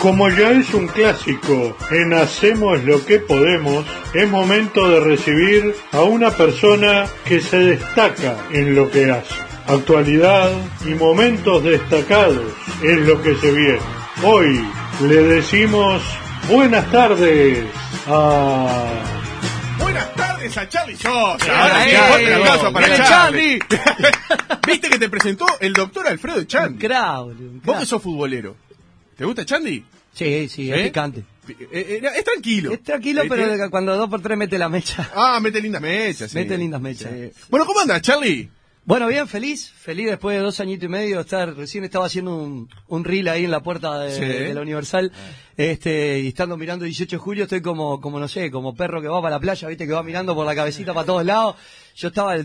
Como ya es un clásico en Hacemos lo que podemos, es momento de recibir a una persona que se destaca en lo que hace. Actualidad y momentos destacados es lo que se viene. Hoy le decimos buenas tardes a... Buenas tardes a Charlie Sosa. Ahora sí, bien, fuerte el bien. aplauso para Charlie. ¿Viste que te presentó el doctor Alfredo Chandy? Crack, boludo, un Vos que sos futbolero. ¿Te gusta Chandy? Sí, sí, es picante. Eh, eh, es tranquilo. Es tranquilo, Eh, pero cuando dos por tres mete la mecha. Ah, mete lindas mechas. sí. Mete lindas mechas. Sí. Bueno, ¿cómo andas, Charlie? Bueno, bien, feliz. Feliz después de dos añitos y medio estar, recién estaba haciendo un, un reel ahí en la puerta de, Sí. de la Universal. Este, y estando mirando 18 de julio, estoy como, como no sé, como perro que va para la playa, viste, que va mirando por la cabecita para todos lados. Yo estaba,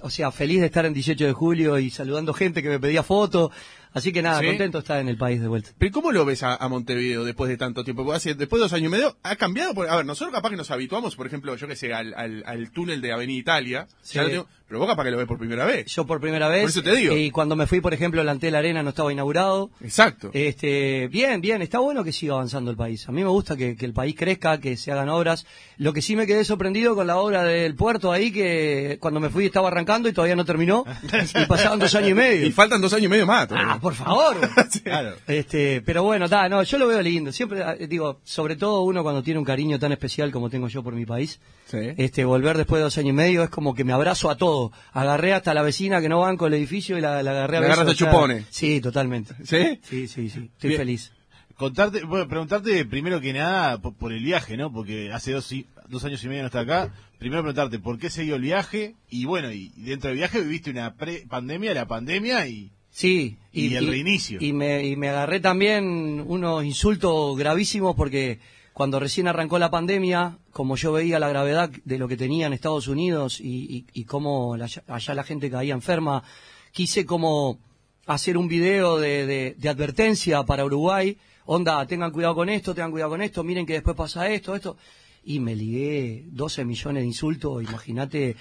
o sea, feliz de estar en 18 de julio y saludando gente que me pedía fotos. Así que nada, ¿Sí? contento estar en el país de vuelta. Pero ¿cómo lo ves a, a Montevideo después de tanto tiempo? Porque hace- después de dos años y medio, ¿ha cambiado? A ver, nosotros capaz que nos habituamos, por ejemplo, yo que sé, al, al, al túnel de Avenida Italia. Sí. Ya lo tengo- pero vos capaz que lo ves por primera vez. Yo por primera vez. Por eso te digo. Y cuando me fui, por ejemplo, el Antel Arena no estaba inaugurado. Exacto. Este, bien, bien, está bueno que siga avanzando el país. A mí me gusta que, que el país crezca, que se hagan obras. Lo que sí me quedé sorprendido con la obra del puerto ahí, que cuando me fui estaba arrancando y todavía no terminó. y pasaban dos años y medio. y faltan dos años y medio más. todavía. Ah, por favor. Claro. Este, pero bueno, ta, no, yo lo veo lindo. Siempre eh, digo, sobre todo uno cuando tiene un cariño tan especial como tengo yo por mi país. Sí. Este, volver después de dos años y medio es como que me abrazo a Agarré hasta la vecina que no banco el edificio y la, la agarré a Le besos, agarraste a o sea, chupones. Sí, totalmente. ¿Sí? Sí, sí, sí. Estoy Bien. feliz. Contarte, bueno, preguntarte primero que nada por, por el viaje, ¿no? Porque hace dos, dos años y medio no está acá. Primero preguntarte por qué se dio el viaje y bueno, y dentro del viaje viviste una pre-pandemia, la pandemia y Sí. Y el reinicio. Y me, y me agarré también unos insultos gravísimos porque cuando recién arrancó la pandemia, como yo veía la gravedad de lo que tenía en Estados Unidos y, cómo la- allá la gente caía enferma, quise como hacer un video de, advertencia para Uruguay. Onda, tengan cuidado con esto, tengan cuidado con esto, miren que después pasa esto, esto. Y me ligué 12 millones de insultos, imagínate,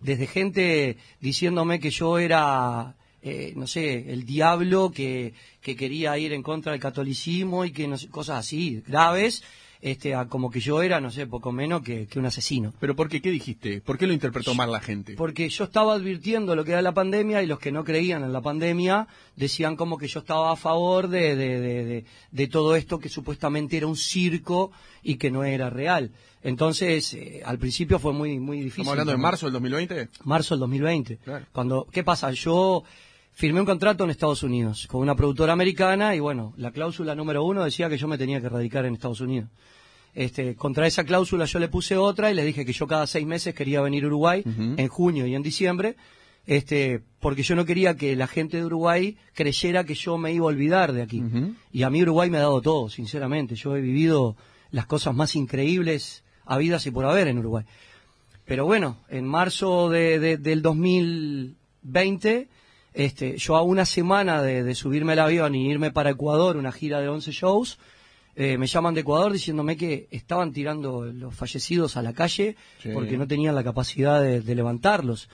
desde gente diciéndome que yo era eh, no sé, el diablo que, que quería ir en contra del catolicismo y que no sé, cosas así, graves, este, a como que yo era, no sé, poco menos que, que un asesino. ¿Pero por qué? ¿Qué dijiste? ¿Por qué lo interpretó mal la gente? Porque yo estaba advirtiendo lo que era la pandemia y los que no creían en la pandemia decían como que yo estaba a favor de, de, de, de- todo esto que supuestamente era un circo y que no era real. Entonces, eh, al principio fue muy, muy difícil. ¿Estamos hablando de marzo del 2020? marzo del 2020. Claro. Cuando, ¿qué pasa? Yo firmé un contrato en Estados Unidos con una productora americana y bueno, la cláusula número uno decía que yo me tenía que radicar en Estados Unidos. Este, contra esa cláusula yo le puse otra y le dije que yo cada seis meses quería venir a Uruguay en junio y en diciembre, este, porque yo no quería que la gente de Uruguay creyera que yo me iba a olvidar de aquí. Y a mí Uruguay me ha dado todo, sinceramente. Yo he vivido las cosas más increíbles habidas y por haber en Uruguay. Pero bueno, en marzo de, de- del 2020, este, yo a una semana de, de subirme al avión y irme para Ecuador, una gira de 11 shows, eh, me llaman de Ecuador diciéndome que estaban tirando los fallecidos a la calle Sí. porque no tenían la capacidad de, de levantarlos.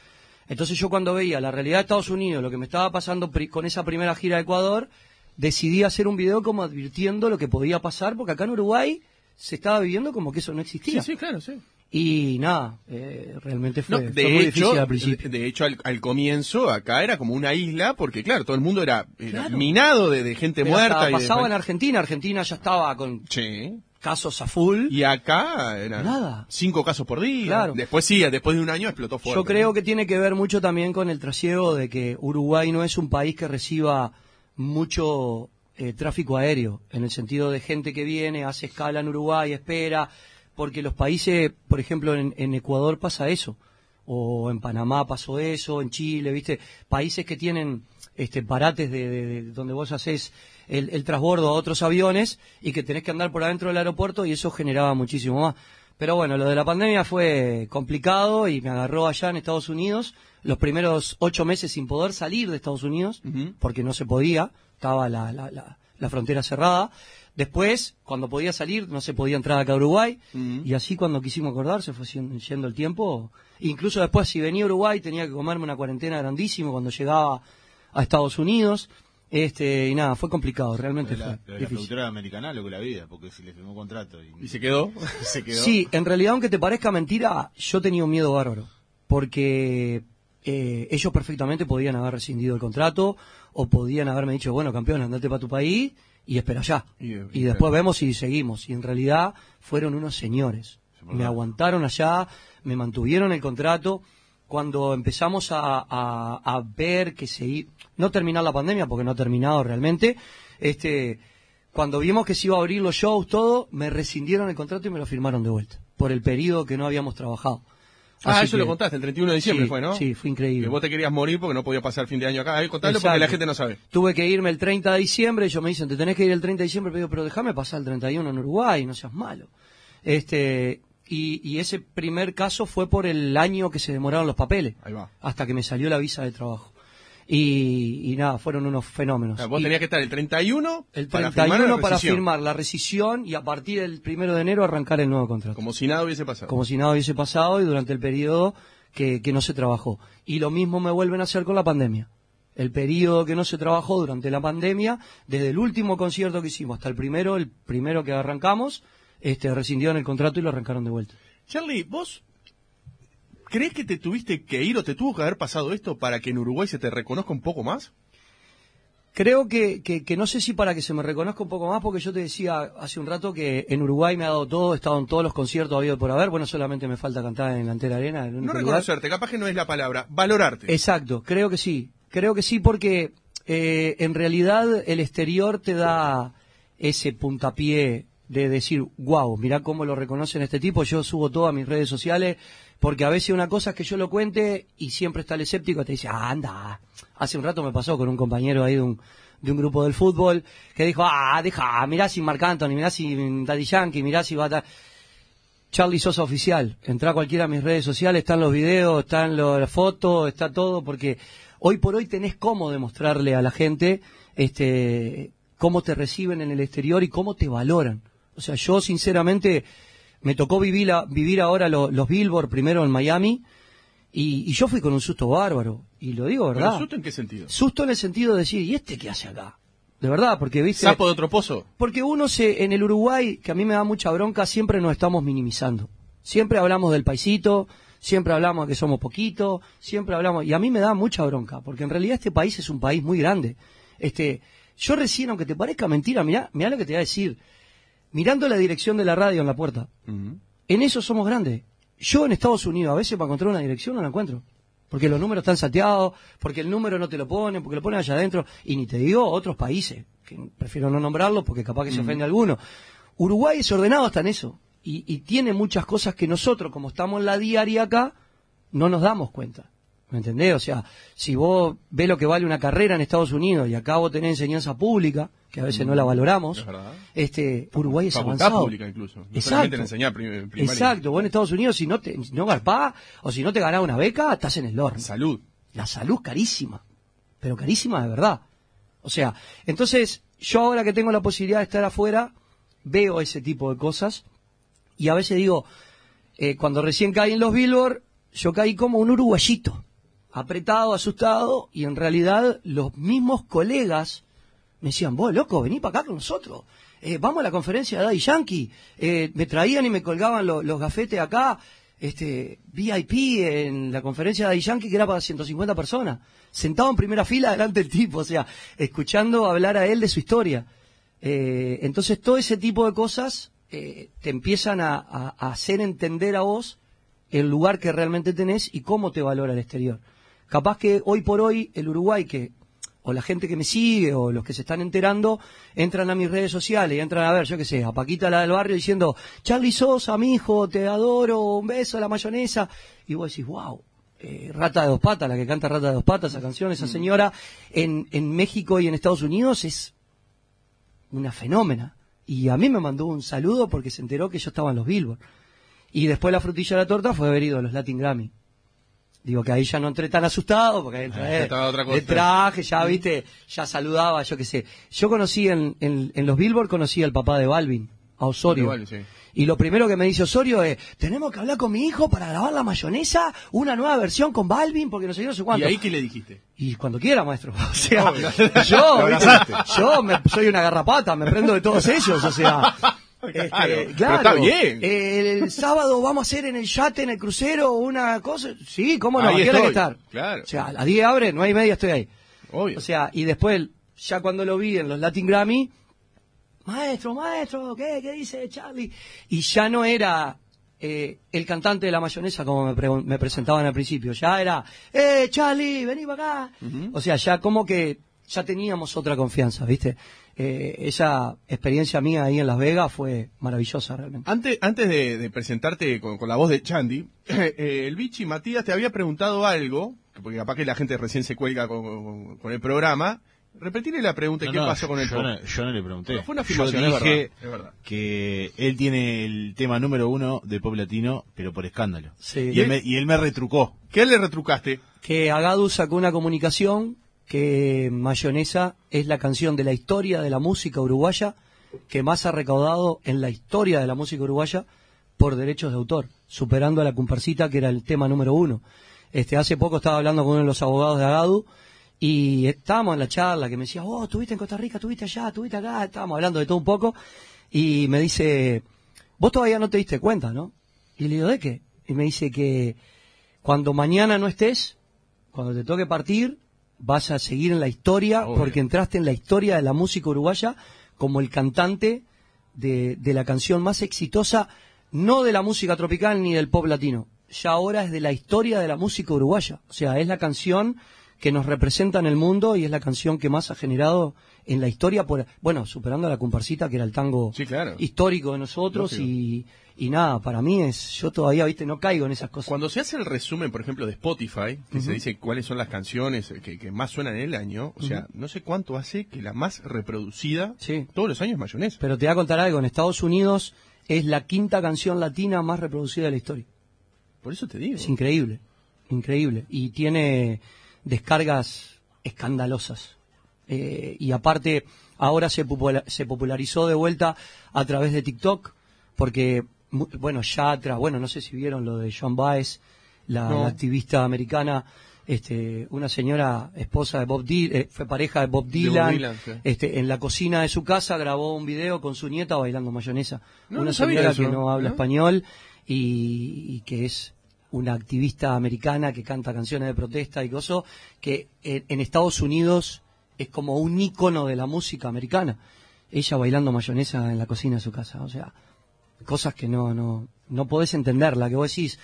Entonces yo cuando veía la realidad de Estados Unidos, lo que me estaba pasando pri- con esa primera gira de Ecuador, decidí hacer un video como advirtiendo lo que podía pasar, porque acá en Uruguay se estaba viviendo como que eso no existía. Sí, sí, claro, sí. Y nada, eh, realmente No, fue, fue de, muy hecho, difícil al principio. de hecho, al, al comienzo acá era como una isla, porque claro, todo el mundo era, era Claro. minado de, de gente Pero muerta. y de- pasaba en Argentina, Argentina ya estaba con Sí. casos a full. Y acá eran Nada. cinco casos por día. Claro. Después sí, después de un año explotó fuerte. Yo creo que tiene que ver mucho también con el trasiego de que Uruguay no es un país que reciba mucho eh, tráfico aéreo, en el sentido de gente que viene, hace escala en Uruguay, espera, porque los países, por ejemplo, en, en Ecuador pasa eso, o en Panamá pasó eso, en Chile, ¿viste? Países que tienen este parates de, de- de donde vos haces el, el transbordo a otros aviones y que tenés que andar por adentro del aeropuerto y eso generaba muchísimo más. Pero bueno, lo de la pandemia fue complicado y me agarró allá en Estados Unidos los primeros ocho meses sin poder salir de Estados Unidos porque no se podía, estaba la, la, la, la frontera cerrada. Después, cuando podía salir, no se podía entrar acá a Uruguay. Y así cuando quisimos acordar, se fue yendo el tiempo. Incluso después, si venía a Uruguay, tenía que comerme una cuarentena grandísima cuando llegaba a Estados Unidos. Este, y nada, fue complicado, realmente La, fue la, la difícil. productora americana lo que la vida, porque si le firmó contrato y, ¿Y se quedó? se quedó. Sí, en realidad, aunque te parezca mentira, yo tenía un miedo bárbaro. Porque eh, ellos perfectamente podían haber rescindido el contrato o podían haberme dicho, bueno, campeón, andate para tu país y espera allá. Y- Y, y- después vemos si seguimos. Y en realidad fueron unos señores. Me aguantaron allá, me mantuvieron el contrato. Cuando empezamos a, a- a ver que se no terminar la pandemia, porque no ha terminado realmente, este, cuando vimos que se iba a abrir los shows, todo, me rescindieron el contrato y me lo firmaron de vuelta, por el periodo que no habíamos trabajado. Ah, Así eso que- lo contaste, el 31 de diciembre Sí, fue, ¿no? sí, fue increíble. Que vos te querías morir porque no podía pasar el fin de año acá. Ahí, contalo porque la gente no sabe. Tuve que irme el 30 de diciembre, ellos me dicen, te tenés que ir el 30 de diciembre, pero, pero déjame pasar el 31 en Uruguay, no seas malo. Este, y, y ese primer caso fue por el año que se demoraron los papeles, Ahí va. hasta que me salió la visa de trabajo. Y, y nada, fueron unos fenómenos. O sea, vos Y tenías que estar el 31 el para 31 firmar la para firmar la rescisión y a partir del primero de enero arrancar el nuevo contrato. Como si nada hubiese pasado. como si nada hubiese pasado y durante el periodo que, que no se trabajó. Y lo mismo me vuelven a hacer con la pandemia. El periodo que no se trabajó durante la pandemia, desde el último concierto que hicimos hasta el primero, el primero que arrancamos, este, rescindieron el contrato y lo arrancaron de vuelta. Charlie, ¿vos crees que te tuviste que ir o te tuvo que haber pasado esto para que en Uruguay se te reconozca un poco más? Creo que, que, que no sé si para que se me reconozca un poco más, porque yo te decía hace un rato que en Uruguay me ha dado todo, he estado en todos los conciertos habido por haber, bueno, solamente me falta cantar en la Antera Arena. el No lugar. reconocerte, capaz que no es la palabra, valorarte. Exacto, creo que sí. Creo que sí porque eh, en realidad el exterior te da ese puntapié de decir, wow, mirá cómo lo reconocen este tipo, yo subo todo a mis redes sociales, porque a veces una cosa es que yo lo cuente y siempre está el escéptico, te dice, ah, anda. Hace un rato me pasó con un compañero ahí de un, de un grupo del fútbol que dijo, ah, deja, mirá si Marc Anthony, mirá si Daddy Yankee, mirá si va a... ta-". Charlie Sosa Oficial. Entra a cualquiera de mis redes sociales, están los videos, están las fotos, está todo, porque hoy por hoy tenés cómo demostrarle a la gente este, cómo te reciben en el exterior y cómo te valoran. O sea, yo sinceramente me tocó vivir, la- vivir ahora lo- los Billboard primero en Miami y, y yo fui con un susto bárbaro. Y lo digo, ¿Pero ¿verdad? susto en qué sentido? Susto en el sentido de decir, ¿y este qué hace acá? De verdad, porque viste... ¿Sapo de otro pozo? Porque uno se, en el Uruguay, que a mí me da mucha bronca, siempre nos estamos minimizando. Siempre hablamos del paisito, siempre hablamos de que somos poquito, siempre hablamos, y a mí me da mucha bronca, porque en realidad este país es un país muy grande. Este, yo recién, aunque te parezca mentira, mirá, mirá lo que te voy a decir. Mirando la dirección de la radio en la puerta, en eso somos grandes. Yo en Estados Unidos a veces para encontrar una dirección no la encuentro. Porque los números están salteados, porque el número no te lo ponen, porque lo ponen allá adentro. Y ni te digo otros países, que prefiero no nombrarlos porque capaz que se ofende alguno. Uruguay es ordenado hasta en eso. Y, y tiene muchas cosas que nosotros, como estamos en la diaria acá, no nos damos cuenta. ¿Me entendés? O sea, si vos ves lo que vale una carrera en Estados Unidos y acá vos tenés enseñanza pública, que a veces no la valoramos, Es este, Uruguay es Facultad avanzado. pública incluso. No Exacto. en enseñar prim- primaria. Exacto, vos en Estados Unidos si no te no garpás o si no te ganás una beca, estás en el horno. Salud. La salud carísima, pero carísima de verdad. O sea, entonces yo ahora que tengo la posibilidad de estar afuera, veo ese tipo de cosas y a veces digo, eh, cuando recién caí en los Billboard, yo caí como un uruguayito, apretado, asustado y en realidad los mismos colegas me decían, vos loco, vení para acá con nosotros. Eh, vamos a la conferencia de Daddy Yankee. Eh, me traían y me colgaban lo- los gafetes acá. Este, VIP en la conferencia de Daddy Yankee que era para 150 personas. Sentado en primera fila delante del tipo, o sea, escuchando hablar a él de su historia. Eh, entonces todo ese tipo de cosas te empiezan a- a hacer entender a vos el lugar que realmente tenés y cómo te valora el exterior. Capaz que hoy por hoy el Uruguay que o la gente que me sigue o los que se están enterando entran a mis redes sociales y entran a ver, yo qué sé, a Paquita la del barrio diciendo, Charlie Sosa, mi hijo, te adoro, un beso, la mayonesa. Y vos decís, wow, eh, Rata de dos patas, la que canta Rata de dos patas, esa canción, esa señora, en, en México y en Estados Unidos es una fenómena. Y a mí me mandó un saludo porque se enteró que yo estaba en los Billboard. Y después la frutilla de la torta fue haber ido a los Latin Grammy. Digo que ahí ya no entré tan asustado, porque ahí entré, Ah, otra cosa. de traje, ya viste, ya saludaba, yo qué sé. Yo conocí en, en, en los Billboard, conocí al papá de Balvin, a Osorio. Igual, sí. Y lo primero que me dice Osorio es, tenemos que hablar con mi hijo para grabar la mayonesa, una nueva versión con Balvin, porque no sé, yo, no sé ¿Y cuánto. ahí qué le dijiste? Y cuando quiera, maestro. O sea, Obvio. yo, yo me- soy una garrapata, me prendo de todos ellos, o sea. Este, Claro, pero está bien. eh, el sábado vamos a hacer en el yate, en el crucero, una cosa. Sí, cómo no, Ahí ¿a qué hora hay que estar? Claro. O sea, a las 10 abre, no hay media, estoy ahí. Obvio. O sea, y después, ya cuando lo vi en los Latin Grammy, maestro, maestro, ¿qué, qué dice Charlie? Y ya no era eh, el cantante de la mayonesa como me presentaban al principio, ya era, eh, Charlie, vení para acá. O sea, ya como que ya teníamos otra confianza, ¿viste? Eh, esa experiencia mía ahí en Las Vegas fue maravillosa realmente. Antes, antes de, de presentarte con, con la voz de Chandy, eh, el bichi Matías te había preguntado algo, porque capaz que la gente recién se cuelga con, con- con el programa. Repetirle la pregunta, No, ¿qué no, pasó con el yo no, yo no le pregunté. Fue una yo es dije verdad, es verdad. que él tiene el tema número uno de pop latino, pero por escándalo. Sí. Y, él me, y él me retrucó. ¿Qué le retrucaste? que Agadu sacó una comunicación que Mayonesa es la canción de la historia de la música uruguaya que más ha recaudado en la historia de la música uruguaya por derechos de autor, superando a la comparsita que era el tema número uno. Este, hace poco estaba hablando con uno de los abogados de Agadu y estábamos en la charla que me decía, oh, estuviste en Costa Rica, estuviste allá, estuviste acá, estábamos hablando de todo un poco y me dice, vos todavía no te diste cuenta, ¿no? Y le digo, ¿de qué? Y me dice que cuando mañana no estés, cuando te toque partir, vas a seguir en la historia Obvio. porque entraste en la historia de la música uruguaya como el cantante de, de la canción más exitosa, no de la música tropical ni del pop latino. Ya ahora es de la historia de la música uruguaya. O sea, es la canción que nos representa en el mundo y es la canción que más ha generado en la historia, por, bueno, superando a la comparsita, que era el tango Sí, claro. histórico de nosotros y, y nada, para mí es, yo todavía, viste, no caigo en esas cosas. Cuando se hace el resumen, por ejemplo, de Spotify, que se dice cuáles son las canciones que, que más suenan en el año, o sea, no sé cuánto hace que la más reproducida Sí. todos los años es mayonesa. Pero te voy a contar algo, en Estados Unidos es la quinta canción latina más reproducida de la historia. Por eso te digo. Es increíble, increíble. Y tiene descargas escandalosas. Eh, y aparte, ahora se, se popularizó de vuelta a través de TikTok, porque, bueno, Yatra, bueno, no sé si vieron lo de John Baez, la, No. la activista americana, este, una señora esposa de Bob Dylan, fue pareja de Bob Bob Dylan, sí. este, en la cocina de su casa grabó un video con su nieta bailando mayonesa. No, una no señora que no habla español y, y que es una activista americana que canta canciones de protesta y cosas, que en, en Estados Unidos es como un ícono de la música americana. Ella bailando mayonesa en la cocina de su casa, o sea, cosas que no, no, no podés entenderla, que vos decís,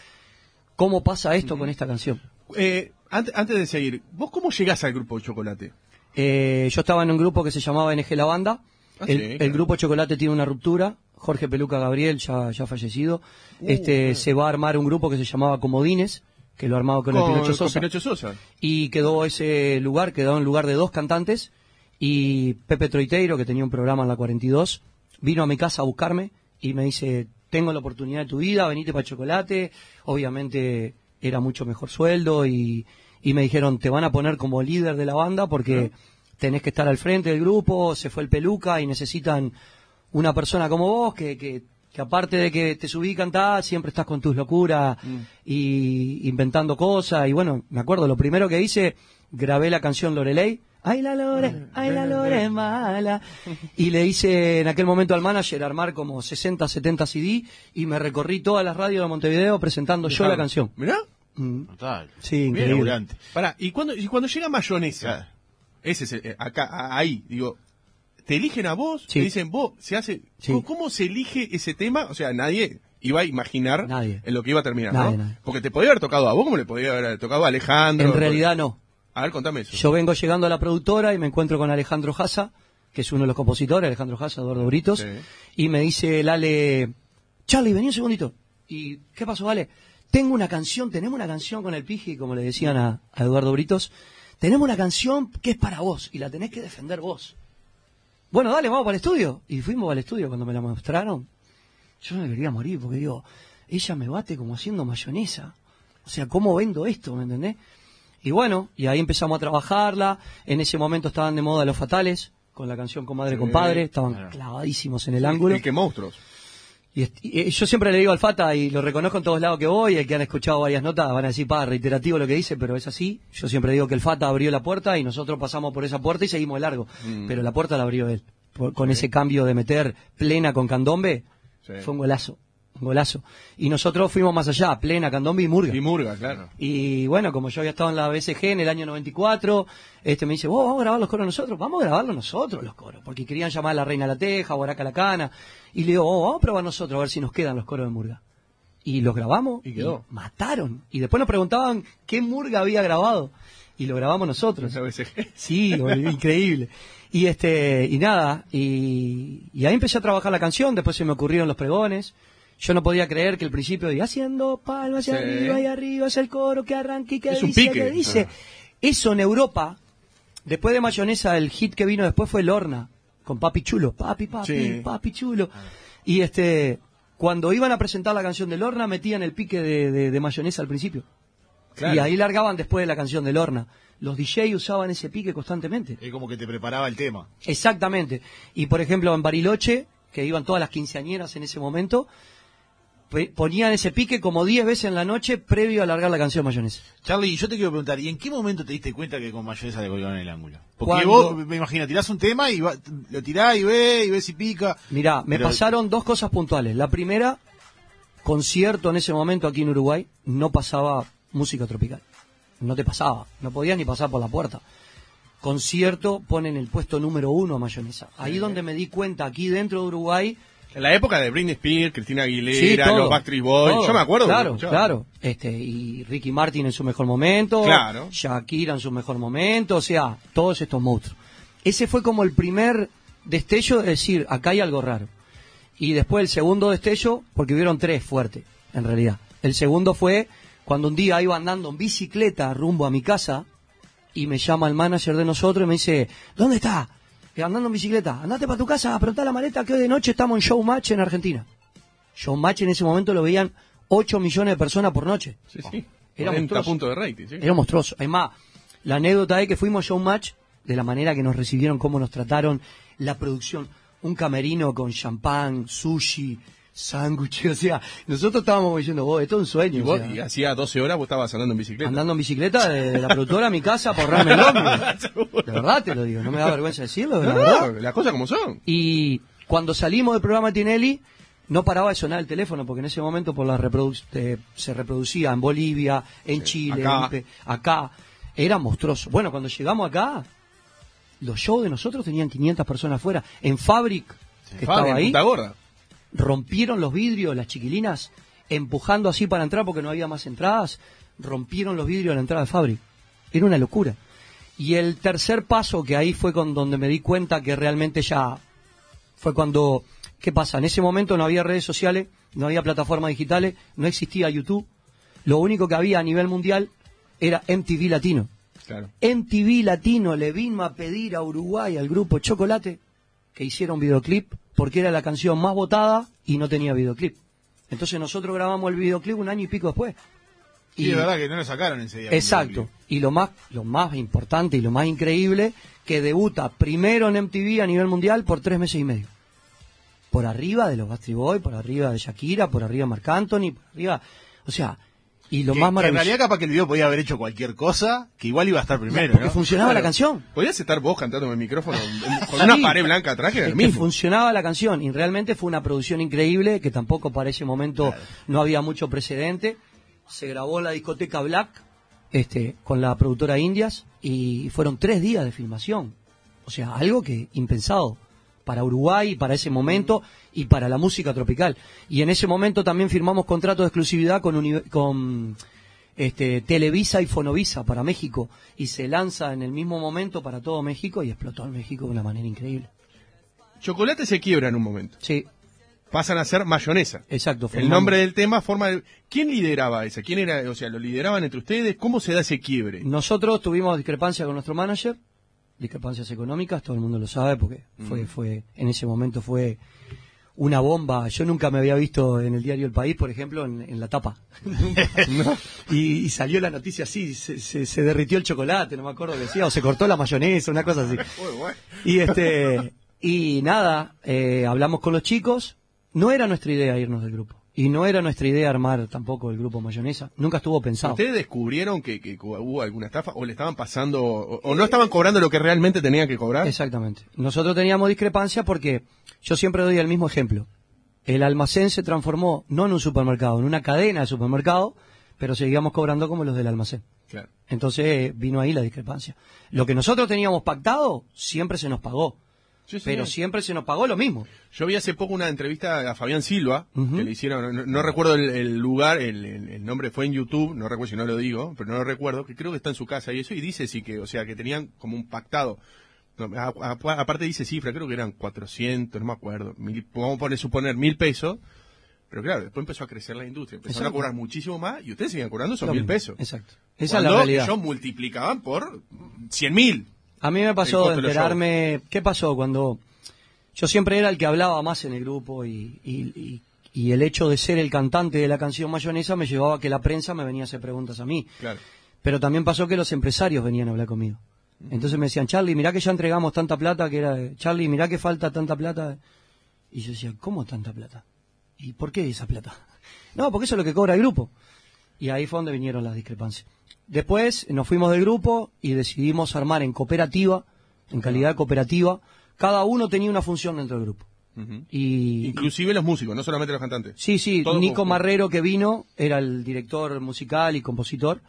¿cómo pasa esto con esta canción? Eh, antes, antes de seguir, ¿vos cómo llegás al grupo de Chocolate? Eh, yo estaba en un grupo que se llamaba NG La Banda. Ah, el, sí, el claro. grupo Chocolate tiene una ruptura. Jorge Peluca Gabriel, ya, ya fallecido. Uh, este Se va a armar un grupo que se llamaba Comodines, que lo armaba con, el Pinocho Sosa. Pinocho Sosa. Y quedó ese lugar, quedó en lugar de dos cantantes. Y Pepe Troiteiro, que tenía un programa en la 42, vino a mi casa a buscarme y me dice, tengo la oportunidad de tu vida, venite para Chocolate. Obviamente era mucho mejor sueldo y, y me dijeron, te van a poner como líder de la banda porque tenés que estar al frente del grupo, se fue el peluca y necesitan una persona como vos que, que, que aparte de que te subí y cantás, siempre estás con tus locuras y inventando cosas. Y bueno, me acuerdo, lo primero que hice, grabé la canción Lorelei. Ay la Lore, ay la Lore es mala. Y le hice en aquel momento al manager armar como 60, 70 CD y me recorrí todas las radios de Montevideo presentando yo la canción. ¿Mirá? Mm, Total. Sí, Bien increíble. Pará, y cuando, y cuando llega mayonesa, ese es el- eh, acá, a- ahí, digo, ¿te eligen a vos? Sí. Te dicen vos, se hace, Sí. ¿cómo, se elige ese tema? O sea, nadie iba a imaginar Nadie. en lo que iba a terminar, Nadie, ¿no? nadie. Porque te podía haber tocado a vos como le podía haber tocado a Alejandro. En realidad no. A ver, contame eso. Yo vengo llegando a la productora y me encuentro con Alejandro Jasa, que es uno de los compositores, Alejandro Jasa, Eduardo Britos, Sí. y me dice el Ale, Charlie, vení un segundito. ¿Y qué pasó, Ale? Tengo una canción, tenemos una canción con el Piji, como le decían a, a Eduardo Britos, tenemos una canción que es para vos y la tenés que defender vos. Bueno, dale, vamos para el estudio. Y fuimos al estudio cuando me la mostraron. Yo me quería morir porque digo, ella me bate como haciendo mayonesa. O sea, ¿cómo vendo esto? ¿Me entendés? Y bueno, y ahí empezamos a trabajarla. En ese momento estaban de moda los fatales, con la canción Comadre Sí, Compadre, estaban claro. clavadísimos en el ángulo. Y que monstruos. Y, eh, yo siempre le digo al Fata, y lo reconozco en todos lados que voy, el que han escuchado varias notas van a decir, pa, reiterativo lo que dice, pero es así. Yo siempre digo que el Fata abrió la puerta y nosotros pasamos por esa puerta y seguimos de largo. Mm. Pero la puerta la abrió él. Por- con ese cambio de meter plena con candombe, Sí. fue un golazo. Golazo. Y nosotros fuimos más allá, plena, candombe y murga. Y Murga, claro. Y bueno, como yo había estado en la BSG en el año 94, este me dice, vos vamos a grabar los coros nosotros, vamos a grabarlos nosotros los coros, porque querían llamar a la Reina La Teja, Boraca La Cana, y le digo, oh, vamos a probar nosotros a ver si nos quedan los coros de Murga. Y los grabamos Y quedó. mataron. Y después nos preguntaban qué Murga había grabado. Y lo grabamos nosotros. Esa BCG. Sí, increíble. Y este, y nada, y, y ahí empecé a trabajar la canción, después se me ocurrieron los pregones. Yo no podía creer que el principio de haciendo palmas hacia Sí. arriba y arriba es el coro que arranca y que Es dice, que dice. Ah. Eso en Europa, después de Mayonesa, el hit que vino después fue Lorna, con Papi Chulo, Papi, Papi, Sí. Papi Chulo. Y este, cuando iban a presentar la canción de Lorna, metían el pique de, de- de Mayonesa al principio. Claro. Y ahí largaban después de la canción de Lorna. Los DJ usaban ese pique constantemente. Es como que te preparaba el tema. Exactamente. Y por ejemplo en Bariloche, que iban todas las quinceañeras en ese momento, ponían ese pique como 10 veces en la noche previo a largar la canción mayonesa. Charlie, yo te quiero preguntar, ¿y en qué momento te diste cuenta que con mayonesa le colgaron el ángulo? Porque Cuando- vos, me imagino, tirás un tema y va- lo tirás y ves, y ves si pica. Mirá, me Pero- pasaron dos cosas puntuales. La primera, concierto en ese momento aquí en Uruguay, no pasaba música tropical. No te pasaba, no podías ni pasar por la puerta. Concierto ponen el puesto número uno a mayonesa. Ahí donde me di cuenta, aquí dentro de Uruguay, En la época de Britney Spears, Cristina Sí, Aguilera, todo, los Backstreet Boys. todo. Yo me acuerdo. Claro, claro. Este, y Ricky Martin en su mejor momento. Claro. Shakira en su mejor momento. O sea, todos estos monstruos. Ese fue como el primer destello de decir, acá hay algo raro. Y después el segundo destello, porque hubieron tres fuertes, en realidad. El segundo fue cuando un día iba andando en bicicleta rumbo a mi casa y me llama el manager de nosotros y me dice, ¿dónde está? "Eh, andando en bicicleta, andate para tu casa, apretá la maleta que hoy de noche estamos en Showmatch en Argentina. Showmatch en ese momento lo veían 8 millones de personas por noche. Sí, sí. Era 40 monstruoso. puntos de rating, sí. Era monstruoso. Además, la anécdota es que fuimos a Showmatch, de la manera que nos recibieron, cómo nos trataron, la producción, un camerino con champán, sushi, sándwiches, o sea, nosotros estábamos diciendo, vos, esto es un sueño. Y o vos, sea, y hacía 12 horas vos estabas andando en bicicleta. andando en bicicleta de, de la productora a mi casa por el ómnibus. De verdad te lo digo, no me da vergüenza decirlo, de No, no, las cosas como son. Y cuando salimos del programa Tinelli, no paraba de sonar el teléfono, porque en ese momento por la reproduc- eh, se reproducía en Bolivia, en Chile, acá. en Pe- acá. Era monstruoso. Bueno, cuando llegamos acá, los shows de nosotros tenían 500 personas afuera. En Fabric, que Fabri, estaba ahí, Punta Gorda. Rompieron los vidrios, las chiquilinas, empujando así para entrar porque no había más entradas, rompieron los vidrios de la entrada de Fabric. Era una locura. Y el tercer paso, que ahí fue con donde me di cuenta que realmente ya fue cuando, ¿qué pasa? En ese momento no había redes sociales, no había plataformas digitales, no existía YouTube. Lo único que había a nivel mundial era MTV Latino. Claro. MTV Latino le vino a pedir a Uruguay, al grupo Chocolate, que hiciera un videoclip, porque era la canción más votada y no tenía videoclip. Entonces nosotros grabamos el videoclip un año y pico después. Y es verdad que no lo sacaron enseguida. Exacto. Y lo más, lo más importante y lo más increíble, que debuta primero en MTV a nivel mundial por tres meses y medio. Por arriba de los Bastry Boy, por arriba de Shakira, por arriba de Marc Anthony, por arriba. O sea, y lo Que- más que en maravilloso. realidad capaz que el video podía haber hecho cualquier cosa, que igual iba a estar primero, porque ¿no? funcionaba la canción. Podías estar vos cantando en el micrófono con una pared blanca atrás que era el que funcionaba la canción y realmente fue una producción increíble que tampoco para ese momento no había mucho precedente. Se grabó en la discoteca Black este, con la productora Indias y fueron tres días de filmación. O sea, algo que impensado para Uruguay, para ese momento y para la música tropical. Y en ese momento también firmamos contrato de exclusividad con, uni- con este, Televisa y Fonovisa para México y se lanza en el mismo momento para todo México y explotó en México de una manera increíble. Chocolate se quiebra en un momento. Sí, Pasan a ser mayonesa. exacto. El nombre del tema forma el- ¿Quién lideraba esa? ¿Quién era? O sea, ¿lo lideraban entre ustedes? ¿Cómo se da ese quiebre? Nosotros tuvimos discrepancia con nuestro manager, discrepancias económicas, todo el mundo lo sabe porque fue, fue, en ese momento fue una bomba. Yo nunca me había visto en el diario El País, por ejemplo, en, en la tapa. y, y salió la noticia así, se, se- se derritió el chocolate, no me acuerdo qué decía, o se cortó la mayonesa, una cosa así. Y este y nada, eh, hablamos con los chicos. No era nuestra idea irnos del grupo. Y no era nuestra idea armar tampoco el grupo mayonesa. Nunca estuvo pensado. ¿Ustedes descubrieron que, que hubo alguna estafa o le estaban pasando o, o no estaban cobrando lo que realmente tenían que cobrar? Exactamente. Nosotros teníamos discrepancia porque yo siempre doy el mismo ejemplo. El almacén se transformó no en un supermercado, en una cadena de supermercado, pero seguíamos cobrando como los del almacén. Claro. Entonces eh, vino ahí la discrepancia. Lo que nosotros teníamos pactado siempre se nos pagó, Sí, pero siempre se nos pagó lo mismo. Yo vi hace poco una entrevista a Fabián Silva, que le hicieron, no, no recuerdo el, el lugar, el, el- el nombre fue en YouTube, no recuerdo si no lo digo, pero no lo recuerdo, que creo que está en su casa y eso, y dice sí que, o sea, que tenían como un pactado. No, a- a- aparte dice cifra, creo que eran 400, no me acuerdo, mil, vamos a poner, suponer mil pesos, pero claro, después empezó a crecer la industria, empezaron Exacto. a cobrar muchísimo más y ustedes siguen cobrando esos mil pesos. Exacto. Esa es la realidad. ellos multiplicaban por cien mil. A mí me pasó de enterarme, ¿qué pasó cuando yo siempre era el que hablaba más en el grupo y, y- y- y el hecho de ser el cantante de la canción mayonesa me llevaba a que la prensa me venía a hacer preguntas a mí. Claro. Pero también pasó que los empresarios venían a hablar conmigo. Entonces me decían, Charlie, mirá que ya entregamos tanta plata que era, Charlie, mirá que falta tanta plata. Y yo decía, ¿cómo tanta plata? ¿Y por qué esa plata? No, porque eso es lo que cobra el grupo. Y ahí fue donde vinieron las discrepancias. Después nos fuimos del grupo y decidimos armar en cooperativa, en calidad cooperativa. Cada uno tenía una función dentro del grupo. Y, Inclusive los músicos, no solamente los cantantes. Sí, sí, Todo Nico. Marrero que vino era el director musical y compositor.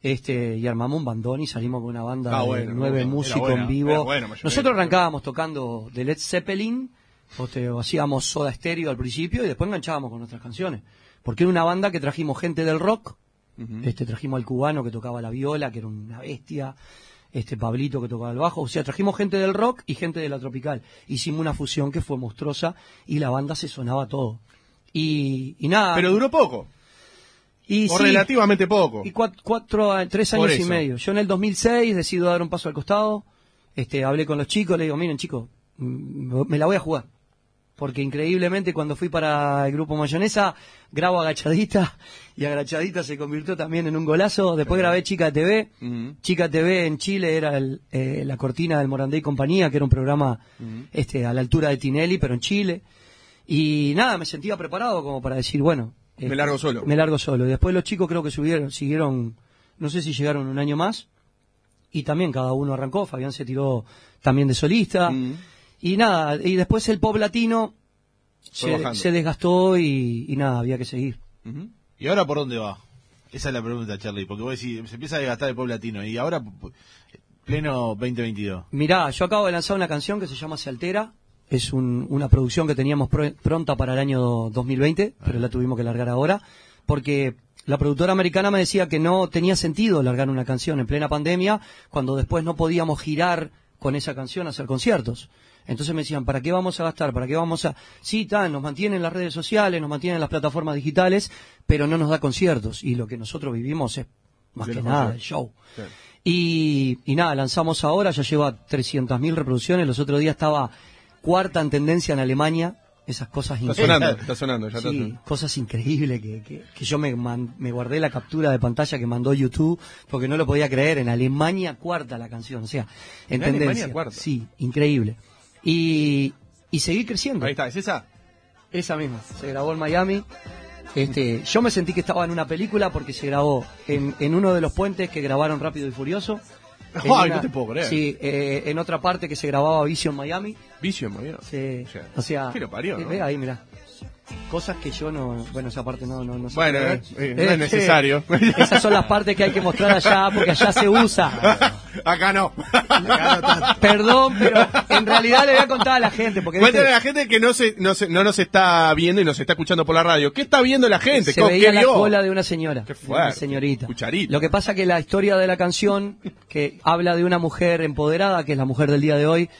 Este, y armamos un bandón y salimos con una banda Ah, de nueve músicos buena, en vivo. bueno. Nosotros arrancábamos tocando de Led Zeppelin, o, te- o hacíamos soda estéreo al principio y después enganchábamos con nuestras canciones. Porque era una banda que trajimos gente del rock, Este trajimos al cubano que tocaba la viola, que era una bestia, este Pablito que tocaba el bajo, o sea, trajimos gente del rock y gente de la tropical. Hicimos una fusión que fue monstruosa y la banda se sonaba todo. Y, y nada. Pero duró poco, y o sí, relativamente poco. y cuatro, cuatro a- tres años y medio. Yo en el 2006 decido dar un paso al costado, este, hablé con los chicos, le digo, miren chicos, mm, me la voy a jugar. Porque increíblemente cuando fui para el grupo Mayonesa, grabo agachadita y agachadita se convirtió también en un golazo. Después grabé Chica TV. Chica TV en Chile era el, eh, la cortina del Morandé y compañía, que era un programa este, a la altura de Tinelli, pero en Chile. Y nada, me sentía preparado como para decir, bueno. Me este, largo solo. Me largo solo. Y después los chicos creo que subieron, siguieron, no sé si llegaron un año más. Y también cada uno arrancó. Fabián se tiró también de solista. Y nada, y después el pop latino se, desgastó y, y nada, había que seguir. ¿Y ahora por dónde va? Esa es la pregunta, Charlie, porque vos decís, se empieza a desgastar el pueblo latino, y ahora, pleno 2022. Mirá, yo acabo de lanzar una canción que se llama Se Altera. Es un- una producción que teníamos pro- pronta para el año 2020, pero la tuvimos que largar ahora, porque la productora americana me decía que no tenía sentido largar una canción en plena pandemia, cuando después no podíamos girar con esa canción a hacer conciertos. Entonces me decían, ¿para qué vamos a gastar? ¿Para qué vamos a...? Sí, tan, nos mantienen las redes sociales, nos mantienen las plataformas digitales, pero no nos da conciertos. Y lo que nosotros vivimos es más que nada el show. Claro. Y, y nada, lanzamos ahora, ya lleva 300.000 reproducciones. Los otros días estaba cuarta en tendencia en Alemania. Esas cosas Está increíbles. sonando, está sonando, ya está Sí, cosas increíbles que, que, que yo me, man- me guardé la captura de pantalla que mandó YouTube porque no lo podía creer. En Alemania cuarta la canción, o sea, en, ¿En Alemania tendencia. cuarta? Sí, increíble. Y, y seguir creciendo. Ahí está, ¿es esa? Esa misma, se grabó en Miami. Este, yo me sentí que estaba en una película porque se grabó en, en uno de los puentes que grabaron Rápido y Furioso. En Ay, no te puedo creer. Sí, eh, en otra parte que se grababa Vision Miami. Vicio, me Sí, O sea, que lo parió, eh, ¿no? ve ahí, mira. Cosas que yo no, bueno, esa parte no, no, no sé. Bueno, eh, eh, no es necesario. Esas son las partes que hay que mostrar allá porque allá se usa. Acá no. Perdón, pero en realidad le voy a contar a la gente porque Cuéntale a la gente que no, se, no, se- no nos está viendo y nos está escuchando por la radio. ¿Qué está viendo la gente? se ¿Qué veía la vio? cola de una señora, Qué de fuerte. una señorita. Cucharita. Lo que pasa que la historia de la canción, que habla de una mujer empoderada, que es la mujer del día de hoy,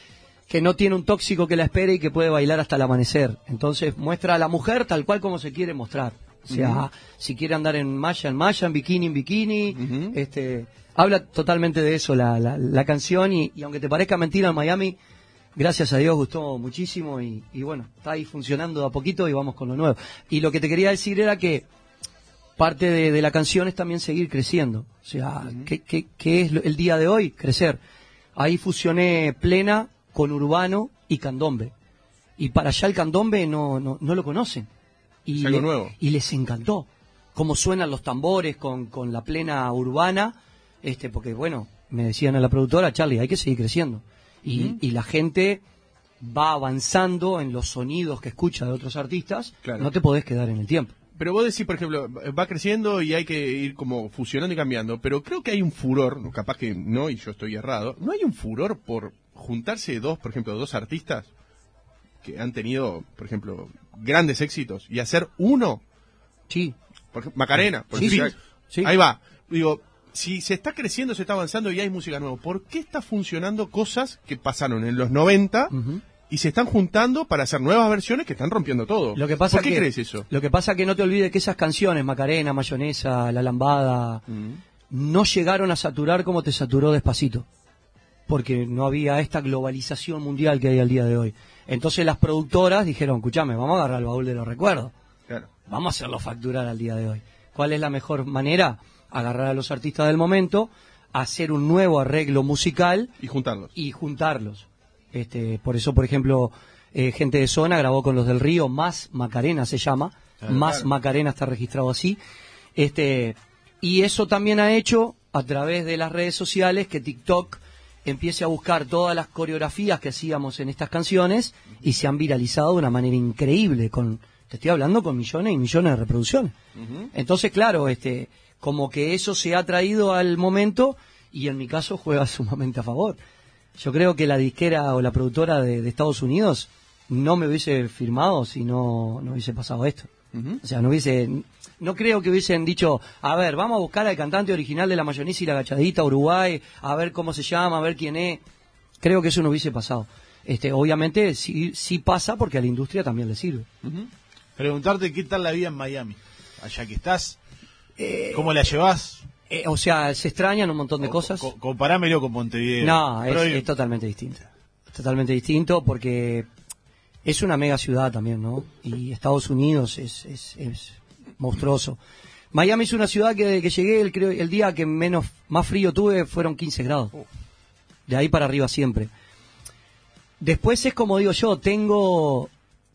que no tiene un tóxico que la espere y que puede bailar hasta el amanecer. Entonces muestra a la mujer tal cual como se quiere mostrar. O sea, si quiere andar en malla, en malla, en bikini, en bikini. Este, habla totalmente de eso la, la, la canción y, y aunque te parezca mentira en Miami, Gracias a Dios gustó muchísimo y, y bueno, está ahí funcionando de a poquito y vamos con lo nuevo. Y lo que te quería decir era que parte de, de la canción es también seguir creciendo. O sea, ¿qué, qué, qué es el día de hoy? Crecer. Ahí fusioné plena con urbano y candombe. Y para allá el candombe no, no, no lo conocen. Y, Es algo le- nuevo. y les encantó cómo suenan los tambores con, con la plena urbana, este, porque bueno, me decían a la productora, Charlie, hay que seguir creciendo. Y, y la gente va avanzando en los sonidos que escucha de otros artistas, Claro. no te podés quedar en el tiempo. Pero vos decís, por ejemplo, va creciendo y hay que ir como fusionando y cambiando, pero creo que hay un furor, capaz que no, y yo estoy errado, ¿no hay un furor por juntarse dos, por ejemplo, dos artistas que han tenido, por ejemplo, grandes éxitos y hacer uno? Sí, Por ejemplo, Macarena, por Sí, decir, sí, sí. ahí va. Digo, si se está creciendo, se está avanzando y hay música nueva, ¿por qué está funcionando cosas que pasaron en los 90 Ujú. y se están juntando para hacer nuevas versiones que están rompiendo todo? Lo que pasa ¿Por qué que, crees eso? Lo que pasa que no te olvides que esas canciones, Macarena, Mayonesa, La Lambada, no llegaron a saturar como te saturó despacito. Porque no había esta globalización mundial que hay al día de hoy. Entonces las productoras dijeron, escúchame, vamos a agarrar el baúl de los recuerdos. Claro. Vamos a hacerlo facturar al día de hoy. ¿Cuál es la mejor manera? Agarrar a los artistas del momento, hacer un nuevo arreglo musical Y juntarlos. y juntarlos. Este, por eso, por ejemplo, eh, gente de zona grabó con los del Río, más Macarena se llama, Claro, más claro. Macarena está registrado así. Este, y eso también ha hecho a través de las redes sociales que TikTok empiece a buscar todas las coreografías que hacíamos en estas canciones y se han viralizado de una manera increíble con te estoy hablando con millones y millones de reproducciones. Entonces, claro, este, como que eso se ha traído al momento y en mi caso juega sumamente a favor. Yo creo que la disquera o la productora de, de Estados Unidos no me hubiese firmado si no, no hubiese pasado esto. O sea, no hubiese, no creo que hubiesen dicho, a ver, vamos a buscar al cantante original de la mayonesa y la gachadita Uruguay, a ver cómo se llama, a ver quién es. Creo que eso no hubiese pasado. Este, obviamente sí, sí pasa porque a la industria también le sirve. Preguntarte qué tal la vida en Miami. Allá que estás, ¿cómo la llevas? Eh, o sea, se extrañan un montón de cosas. Co- comparámelo con Montevideo. No, es, totalmente distinto. Totalmente distinto porque es una mega ciudad también, ¿no? Y Estados Unidos es, es, es monstruoso. Miami es una ciudad que desde que llegué, el, creo, el día que menos más frío tuve fueron 15 grados. De ahí para arriba siempre. Después es como digo yo, tengo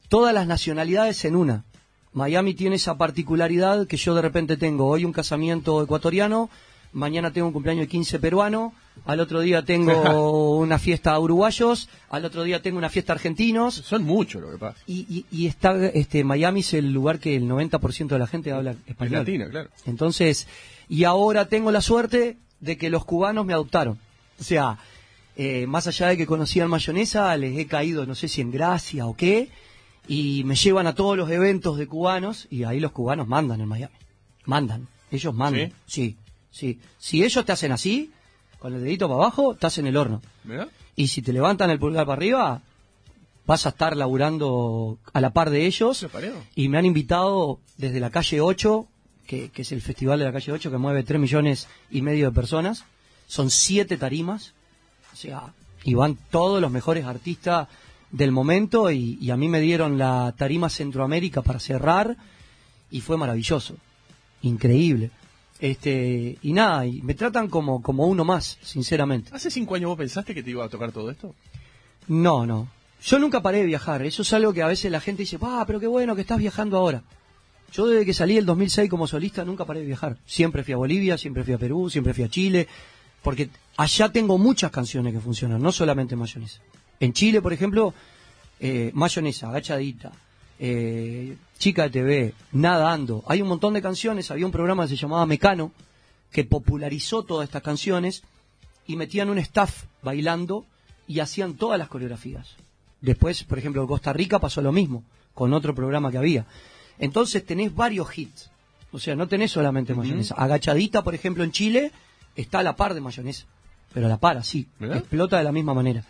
todas las nacionalidades en una. Miami tiene esa particularidad que yo de repente tengo hoy un casamiento ecuatoriano, mañana tengo un cumpleaños de 15 peruano, al otro día tengo una fiesta uruguayos, al otro día tengo una fiesta argentinos. Son muchos lo que pasa. Y, y, y está, este, Miami es el lugar que el 90% de la gente habla Es español. latina, claro. Entonces, y ahora tengo la suerte de que los cubanos me adoptaron. O sea, eh, más allá de que conocían mayonesa, les he caído, no sé si en gracia o qué, y me llevan a todos los eventos de cubanos, y ahí los cubanos mandan en Miami. Mandan, ellos mandan. Sí, sí. Si ellos te hacen así, con el dedito para abajo, estás en el horno. Y si te levantan el pulgar para arriba, vas a estar laburando a la par de ellos. Y me han invitado desde la calle 8, que, que es el festival de la calle 8, que mueve 3 millones y medio de personas. Son siete tarimas. O sea, y van todos los mejores artistas del momento. Y, y a mí me dieron la tarima Centroamérica para cerrar. Y fue maravilloso. Increíble. Este, y nada, y me tratan como, como uno más, sinceramente. ¿Hace cinco años vos pensaste que te iba a tocar todo esto? No, no. Yo nunca paré de viajar. Eso es algo que a veces la gente dice, ah, pero qué bueno que estás viajando ahora. Yo desde que salí el 2006 como solista nunca paré de viajar. Siempre fui a Bolivia, siempre fui a Perú, siempre fui a Chile. Porque allá tengo muchas canciones que funcionan, no solamente mayonesa. En Chile, por ejemplo, eh, mayonesa, agachadita, eh, chica de TV, nadando. Hay un montón de canciones. Había un programa que se llamaba Mecano que popularizó todas estas canciones y metían un staff bailando y hacían todas las coreografías. Después, por ejemplo, en Costa Rica pasó lo mismo, con otro programa que había. Entonces tenés varios hits. O sea, no tenés solamente mayonesa. Agachadita, por ejemplo, en Chile, está a la par de mayonesa. Pero a la par, así. ¿Verdad? Explota de la misma manera.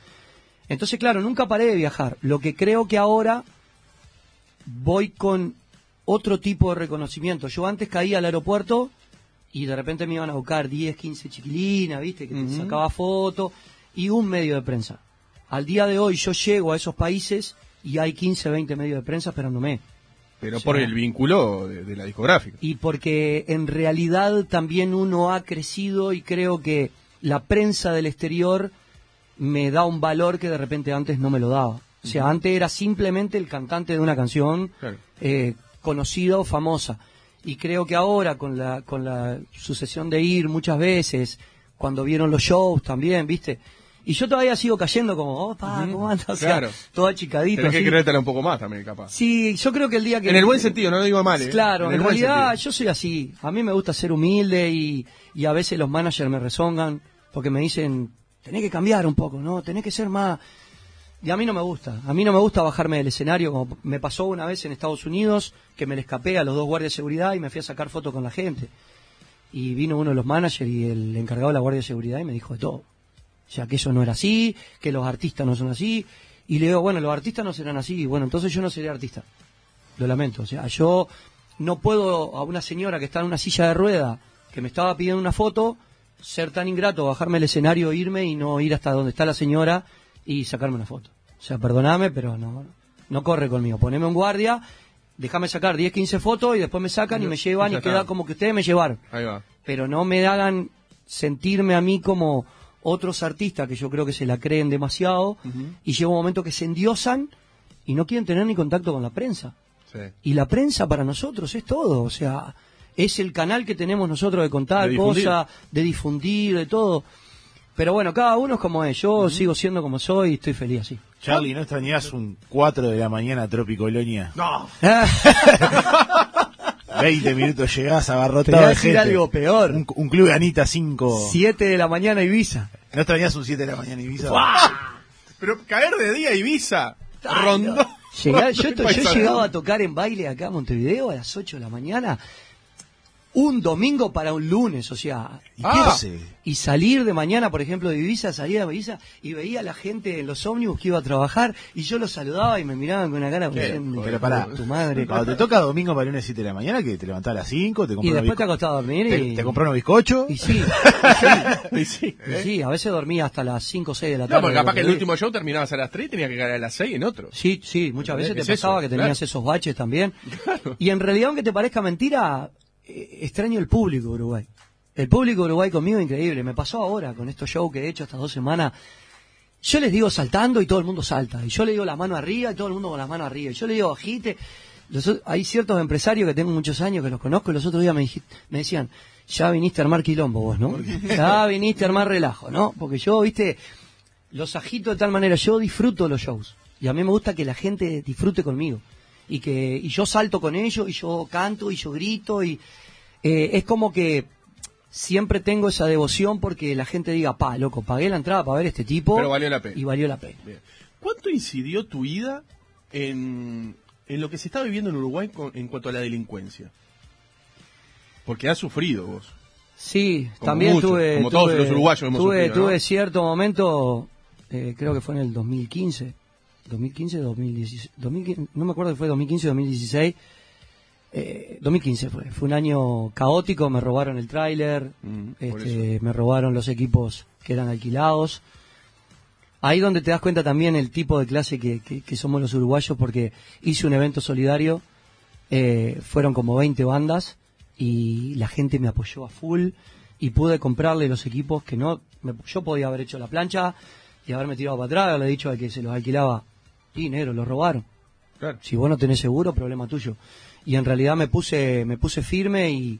Entonces, claro, nunca paré de viajar. Lo que creo que ahora voy con otro tipo de reconocimiento. Yo antes caía al aeropuerto y de repente me iban a buscar 10, 15 chiquilinas, ¿viste? Que Ujú. sacaba foto y un medio de prensa. Al día de hoy yo llego a esos países y hay 15, 20 medios de prensa esperándome. Pero O sea, por el vínculo de, de la discográfica. Y porque en realidad también uno ha crecido y creo que la prensa del exterior me da un valor que de repente antes no me lo daba. O sea, antes era simplemente el cantante de una canción Claro. eh, conocida o famosa. Y creo que ahora, con la, con la sucesión de ir muchas veces, cuando vieron los shows también, ¿viste? Y yo todavía sigo cayendo como, oh, pa, Ujú. ¿cómo andas? O sea, Claro. todo achicadito. Tenés que creértela un poco más también, capaz. Sí, yo creo que el día que... En el buen sentido, no lo digo mal, ¿eh? Claro, en, buen realidad yo soy así. A mí me gusta ser humilde y, y a veces los managers me rezongan porque me dicen, tenés que cambiar un poco, ¿no? Tenés que ser más... Y a mí no me gusta. A mí no me gusta bajarme del escenario como me pasó una vez en Estados Unidos que me le escapé a los dos guardias de seguridad y me fui a sacar fotos con la gente. Y vino uno de los managers y el encargado de la guardia de seguridad y me dijo de todo. O sea, que eso no era así, que los artistas no son así. Y le digo, bueno, los artistas no serán así. Bueno, entonces yo no seré artista. Lo lamento. O sea, yo no puedo a una señora que está en una silla de rueda, que me estaba pidiendo una foto, ser tan ingrato, bajarme el escenario, irme y no ir hasta donde está la señora y sacarme una foto. O sea, perdoname, pero no, no corre conmigo. Poneme un guardia, déjame sacar 10, 15 fotos y después me sacan y me llevan y queda como que ustedes me llevaron Ahí va. pero no me hagan sentirme a mí como otros artistas que yo creo que se la creen demasiado y llega un momento que se endiosan y no quieren tener ni contacto con la prensa. Sí. Y la prensa para nosotros es todo, o sea, es el canal que tenemos nosotros de contar De cosas, de difundir, de todo. Pero bueno, cada uno es como es, yo sigo siendo como soy y estoy feliz así. Charlie, ¿no extrañás un 4 de la mañana Tropicolonia? No. 20 minutos llegás Te voy abarrotado a de gente. algo peor. Un, un club de Anita 5. 7 de la mañana Ibiza. ¿No extrañás un 7 de la mañana Ibiza? Pero caer de día Ibiza. Rondó. Yo, Rondó yo llegaba a tocar en baile acá en Montevideo a las 8 de la mañana, un domingo para un lunes, o sea, ¿Y Ah. y salir de mañana, por ejemplo, de Ibiza, salía de Ibiza y veía a la gente en los ómnibus que iba a trabajar y yo los saludaba y me miraban con una cara diciendo, Pero pará. tu madre. Cuando te toca domingo para lunes 7 de la mañana, que te levantás a las 5, te Y después te acostás a dormir y... te, te comprás unos bizcochos. y sí, Y sí. y sí, a veces dormía hasta las 5 o 6 de la No, tarde. porque capaz que el Sí. último show terminabas a las 3 y tenía que caer a las 6 en otro. Sí, sí, muchas veces te Es pasaba eso, que tenías claro. esos baches también. Y en realidad, aunque te parezca mentira, eh, extraño el público de Uruguay. El público de Uruguay conmigo increíble. Me pasó ahora con estos shows que he hecho estas dos semanas. Yo les digo saltando y todo el mundo salta. Y yo le digo la mano arriba y todo el mundo con la mano arriba. Y yo le digo agite. Los hay ciertos empresarios que tengo muchos años que los conozco y los otros días me decían, ya viniste a armar quilombo vos, ¿no? Ya viniste a armar relajo, ¿no? Porque yo, viste, los agito de tal manera, yo disfruto los shows. Y a mí me gusta que la gente disfrute conmigo. Y que y yo salto con ellos, y yo canto, y yo grito, y eh, es como que siempre tengo esa devoción porque la gente diga, pa, loco, pagué la entrada para ver este tipo. Pero valió la pena. Y valió la pena. Bien. ¿Cuánto incidió tu ida en, en lo que se está viviendo en Uruguay con- en cuanto a la delincuencia? Porque has sufrido vos. Sí, Como también tuve. como todos tuve- los uruguayos hemos tuve, sufrido, ¿no? tuve cierto momento, eh, creo que fue en el 2015, 2015, 2016, 2015, no me acuerdo si fue 2015 o 2016. Eh, 2015 fue, fue un año caótico, me robaron el tráiler, Mm, este, me robaron los equipos que eran alquilados. Ahí donde te das cuenta también el tipo de clase que, que- que somos los uruguayos, porque hice un evento solidario, eh, fueron como 20 bandas y la gente me apoyó a full y pude comprarle los equipos que no, me- yo podía haber hecho la plancha y haberme tirado para atrás, haberle dicho al que se los alquilaba, y negro, los robaron. Claro. Si vos no tenés seguro, problema tuyo. Y en realidad me puse, me puse firme y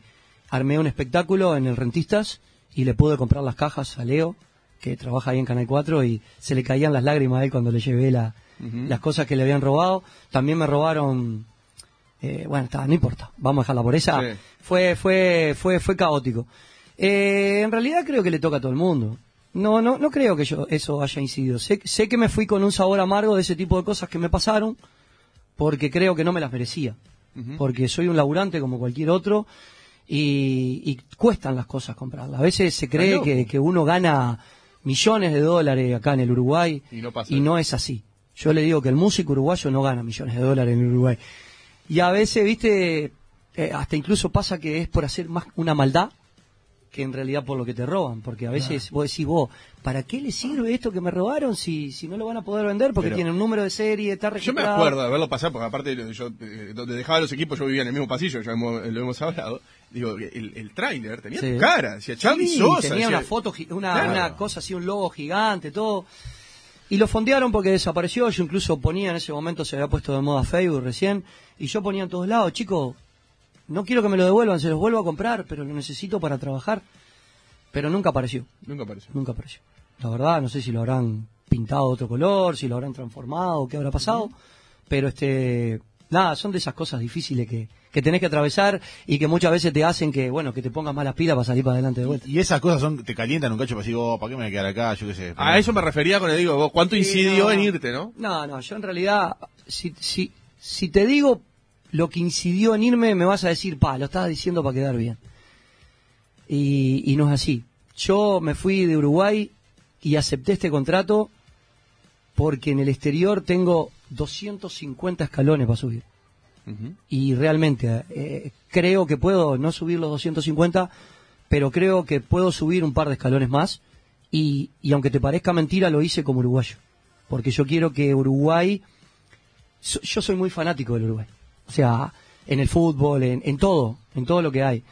armé un espectáculo en el Rentistas y le pude comprar las cajas a Leo, que trabaja ahí en Canal 4, y se le caían las lágrimas a él cuando le llevé la, las cosas que le habían robado. También me robaron, eh, bueno, está, no importa, vamos a dejarla por esa. Sí. Fue, fue, fue, fue caótico. Eh, en realidad creo que le toca a todo el mundo. No, no, no creo que yo eso haya incidido. Sé, sé que me fui con un sabor amargo de ese tipo de cosas que me pasaron, porque creo que no me las merecía. Porque soy un laburante como cualquier otro y, y cuestan las cosas comprarlas. A veces se cree que, que uno gana millones de dólares acá en el Uruguay Y no pasa y eso. no es así. Yo le digo que el músico uruguayo no gana millones de dólares en el Uruguay. Y a veces, viste, eh, hasta incluso pasa que es por hacer más una maldad que en realidad por lo que te roban, porque a veces vos decís vos, ¿para qué le sirve esto que me robaron si, si no lo van a poder vender? Porque Pero- tiene un número de serie, está Yo me registrado. acuerdo de verlo pasar, porque aparte yo, eh, donde dejaba los equipos, yo vivía en el mismo pasillo, ya hemos- lo hemos hablado. Digo, el, el tráiler tenía Sí. tu cara, decía Charlie Sí, Sosa. tenía decía- una foto, una, Claro. una cosa así, un logo gigante, todo. Y lo fondearon porque desapareció. Yo incluso ponía en ese momento, se había puesto de moda Facebook recién, y yo ponía en todos lados, chicos, no quiero que me lo devuelvan, se los vuelvo a comprar, pero lo necesito para trabajar. Pero nunca apareció, Nunca apareció. nunca apareció. La verdad, no sé si lo habrán pintado de otro color, si lo habrán transformado, qué habrá pasado, pero este, nada, son de esas cosas difíciles que, que tenés que atravesar y que muchas veces te hacen que, bueno, que te pongas más las pilas para salir para adelante de vuelta. Y esas cosas son te calientan un cacho para decir, oh, ¿para qué me voy a quedar acá? Yo qué sé. A eso me refería con el digo, vos, ¿cuánto Sí, incidió no. en irte, no? No, no, yo en realidad, si, si, si te digo lo que incidió en irme, me vas a decir, pa, lo estabas diciendo para quedar bien. Y, y no es así. Yo me fui de Uruguay y acepté este contrato porque en el exterior tengo 250 escalones para subir. Y realmente eh, creo que puedo no subir los 250, pero creo que puedo subir un par de escalones más. Y, y aunque te parezca mentira, lo hice como uruguayo. Porque yo quiero que Uruguay. so- Yo soy muy fanático del Uruguay. O sea, en el fútbol, en, en todo, en todo lo que hay.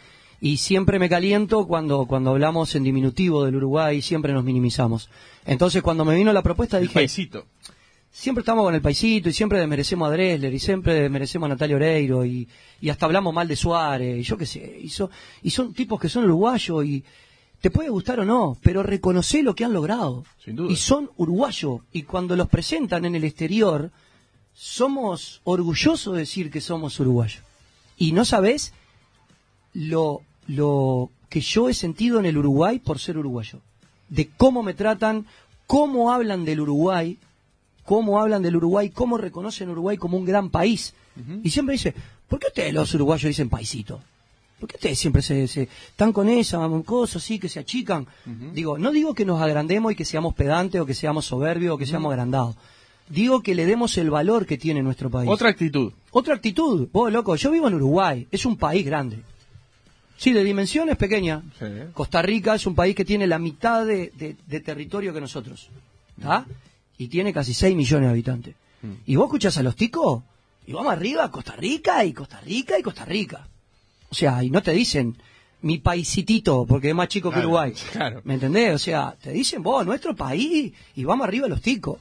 Y siempre me caliento cuando, cuando hablamos en diminutivo del Uruguay, siempre nos minimizamos. Entonces, cuando me vino la propuesta, El dije paisito. siempre estamos con el paisito y siempre desmerecemos a Dresler y siempre desmerecemos a Natalia Oreiro y, y hasta hablamos mal de Suárez y yo qué sé. Y, so- y son tipos que son uruguayos y te puede gustar o no, pero reconoce lo que han logrado. Sin duda. Y son uruguayos y cuando los presentan en el exterior somos orgullosos de decir que somos uruguayos. Y no sabes lo, lo que yo he sentido en el Uruguay por ser uruguayo. De cómo me tratan, cómo hablan del Uruguay, cómo hablan del Uruguay, cómo reconocen Uruguay como un gran país. Y siempre dice, ¿por qué ustedes los uruguayos dicen paisito? ¿Por qué ustedes siempre se, se- están con esa cosa así, que se achican? Digo, no digo que nos agrandemos y que seamos pedantes o que seamos soberbios o que seamos agrandados. Digo que le demos el valor que tiene nuestro país. Otra actitud. Otra actitud. Vos, loco, yo vivo en Uruguay. Es un país grande. Sí, de dimensiones pequeñas. Sí. Costa Rica es un país que tiene la mitad de, de- de territorio que nosotros. ¿Está? Y tiene casi 6 millones de habitantes. Mm. Y vos escuchás a los ticos y vamos arriba, Costa Rica y Costa Rica y Costa Rica. O sea, y no te dicen mi paisitito porque es más chico que Uruguay. claro. ¿Me entendés? O sea, te dicen vos, nuestro país y vamos arriba los ticos.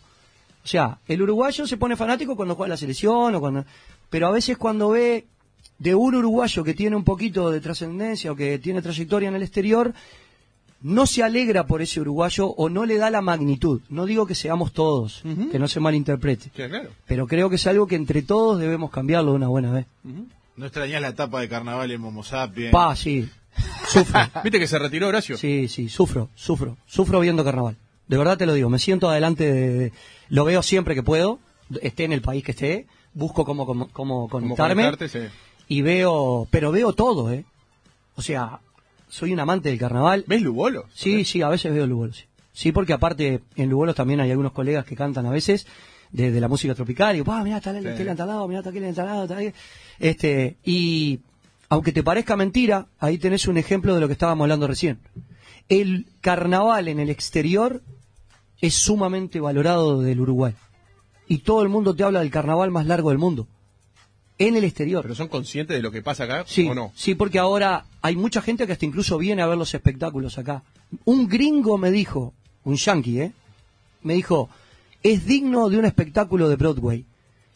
O sea, el uruguayo se pone fanático cuando juega la selección o cuando... Pero a veces cuando ve de un uruguayo que tiene un poquito de trascendencia o que tiene trayectoria en el exterior, no se alegra por ese uruguayo o no le da la magnitud. No digo que seamos todos, que no se malinterprete. Sí, claro. Pero creo que es algo que entre todos debemos cambiarlo de una buena vez. No extrañás la etapa de carnaval en Momo Sapien. Pa, sí. Sufro. ¿Viste que se retiró Horacio? Sí, sí, sufro, sufro, sufro viendo carnaval. De verdad te lo digo, me siento adelante, de, de- lo veo siempre que puedo, esté en el país que esté, busco cómo, cómo, cómo conectarme conectarte, sí. y veo, pero veo todo, ¿eh? O sea, soy un amante del carnaval. ¿Ves Lugolo? Sí, sí, a veces veo Lugolos. Sí. Sí, porque aparte en Lugolos también hay algunos colegas que cantan a veces de, de la música tropical. Y digo, pa, mirá, está el Sí. entalado, mirá, está aquel entalado, está aquel". Este, y aunque te parezca mentira, ahí tenés un ejemplo de lo que estábamos hablando recién. El carnaval en el exterior es sumamente valorado del Uruguay. Y todo el mundo te habla del carnaval más largo del mundo. En el exterior. ¿Pero son conscientes de lo que pasa acá Sí, o no? sí, porque ahora hay mucha gente que hasta incluso viene a ver los espectáculos acá. Un gringo me dijo, un yankee, ¿eh? Me dijo, es digno de un espectáculo de Broadway.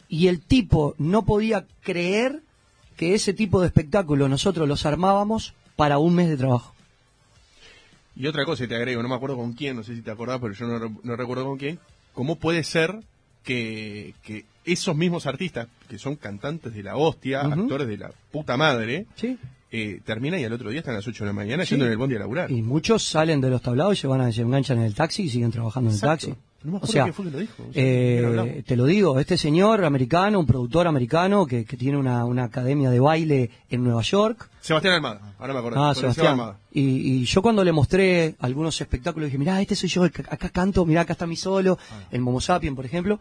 Y el tipo no podía creer que ese tipo de espectáculo nosotros los armábamos para un mes de trabajo. Y otra cosa, y te agrego, no me acuerdo con quién, no sé si te acordás, pero yo no, re- no recuerdo con quién. ¿Cómo puede ser que, que esos mismos artistas, que son cantantes de la hostia, actores de la puta madre, ¿Sí? eh, terminan y al otro día están a las 8 de la mañana Sí. yendo en el bondi a laburar? Y muchos salen de los tablados y se van a se enganchan en el taxi y siguen trabajando en el taxi. No me o sea, quién fue que lo dijo. O sea, ¿quién hablamos? eh, te lo digo, este señor americano, un productor americano que, que tiene una, una academia de baile en Nueva York. Sebastián Almada, ahora me acuerdo. Ah, Sebastián. Y, y yo cuando le mostré algunos espectáculos dije, mirá, este soy yo, acá canto, mirá, acá está mi solo, Ah. el Momo Sapien, por ejemplo.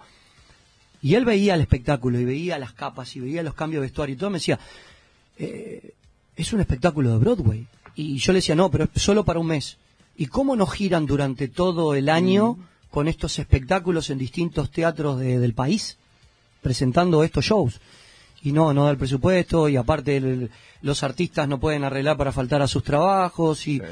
Y él veía el espectáculo y veía las capas y veía los cambios de vestuario y todo, me decía, eh, es un espectáculo de Broadway. Y yo le decía, no, pero es solo para un mes. ¿Y cómo nos giran durante todo el año Mm. Con estos espectáculos en distintos teatros de- del país? Presentando estos shows. Y no, no da el presupuesto, y aparte el- los artistas no pueden arreglar para faltar a sus trabajos, y Sí.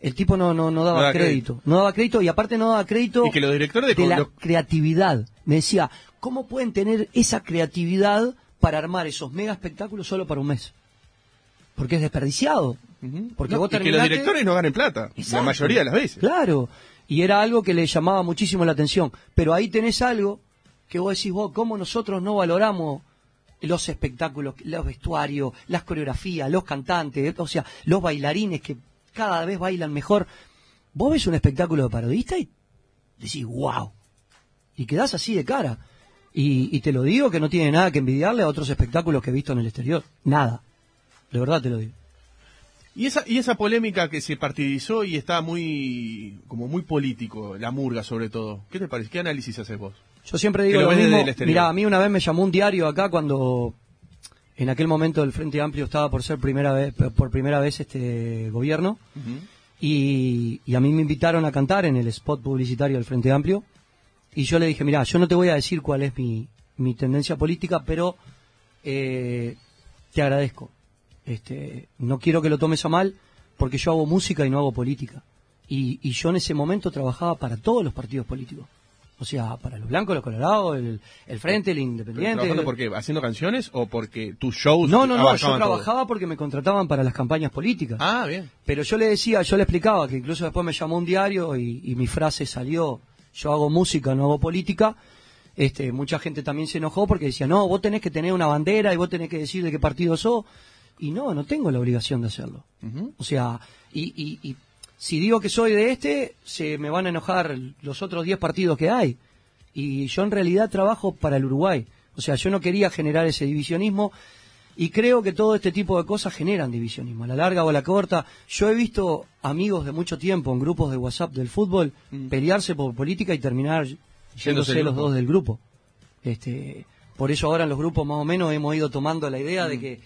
el tipo no, no, no daba No da crédito. No daba crédito, y aparte no daba crédito Y que los directores de, de la creatividad. Me decía, ¿cómo pueden tener esa creatividad para armar esos mega espectáculos solo para un mes? Porque es desperdiciado. Porque No, vos y que los directores no ganen plata, la mayoría de las veces. Claro. Y era algo que le llamaba muchísimo la atención. Pero ahí tenés algo que vos decís, vos, ¿cómo nosotros no valoramos los espectáculos, los vestuarios, las coreografías, los cantantes, o sea, los bailarines que cada vez bailan mejor? Vos ves un espectáculo de parodista y decís, wow. Y quedás así de cara. Y, y te lo digo que no tiene nada que envidiarle a otros espectáculos que he visto en el exterior. Nada. De verdad te lo digo. Y esa, y esa polémica que se partidizó y está muy, como muy político, la murga sobre todo. ¿Qué te parece? ¿Qué análisis haces vos? Yo siempre digo lo mismo. Mirá, a mí una vez me llamó un diario acá cuando en aquel momento el Frente Amplio estaba por ser primera vez, por primera vez este gobierno y, y a mí me invitaron a cantar en el spot publicitario del Frente Amplio y yo le dije, mira, yo no te voy a decir cuál es mi, mi tendencia política, pero eh, te agradezco. Este, no quiero que lo tomes a mal porque yo hago música y no hago política. Y, y yo en ese momento trabajaba para todos los partidos políticos. O sea, para los blancos, los colorados, el, el Frente, el Independiente. ¿Trabajando por qué? ¿Haciendo canciones o porque tus shows No, no, no, yo todo? trabajaba porque me contrataban para las campañas políticas. Ah, bien. Pero yo le decía, yo le explicaba que incluso después me llamó un diario y, y mi frase salió, yo hago música, no hago política. Este, mucha gente también se enojó porque decía, no, vos tenés que tener una bandera y vos tenés que decir de qué partido sos. Y no, no tengo la obligación de hacerlo. O sea, y, y, y si digo que soy de este, se me van a enojar los otros 10 partidos que hay. Y yo en realidad trabajo para el Uruguay. O sea, yo no quería generar ese divisionismo y creo que todo este tipo de cosas generan divisionismo, a la larga o a la corta. Yo he visto amigos de mucho tiempo en grupos de WhatsApp del fútbol Mm. pelearse por política y terminar yéndose los dos del grupo. Este, por eso ahora en los grupos más o menos hemos ido tomando la idea Mm. de que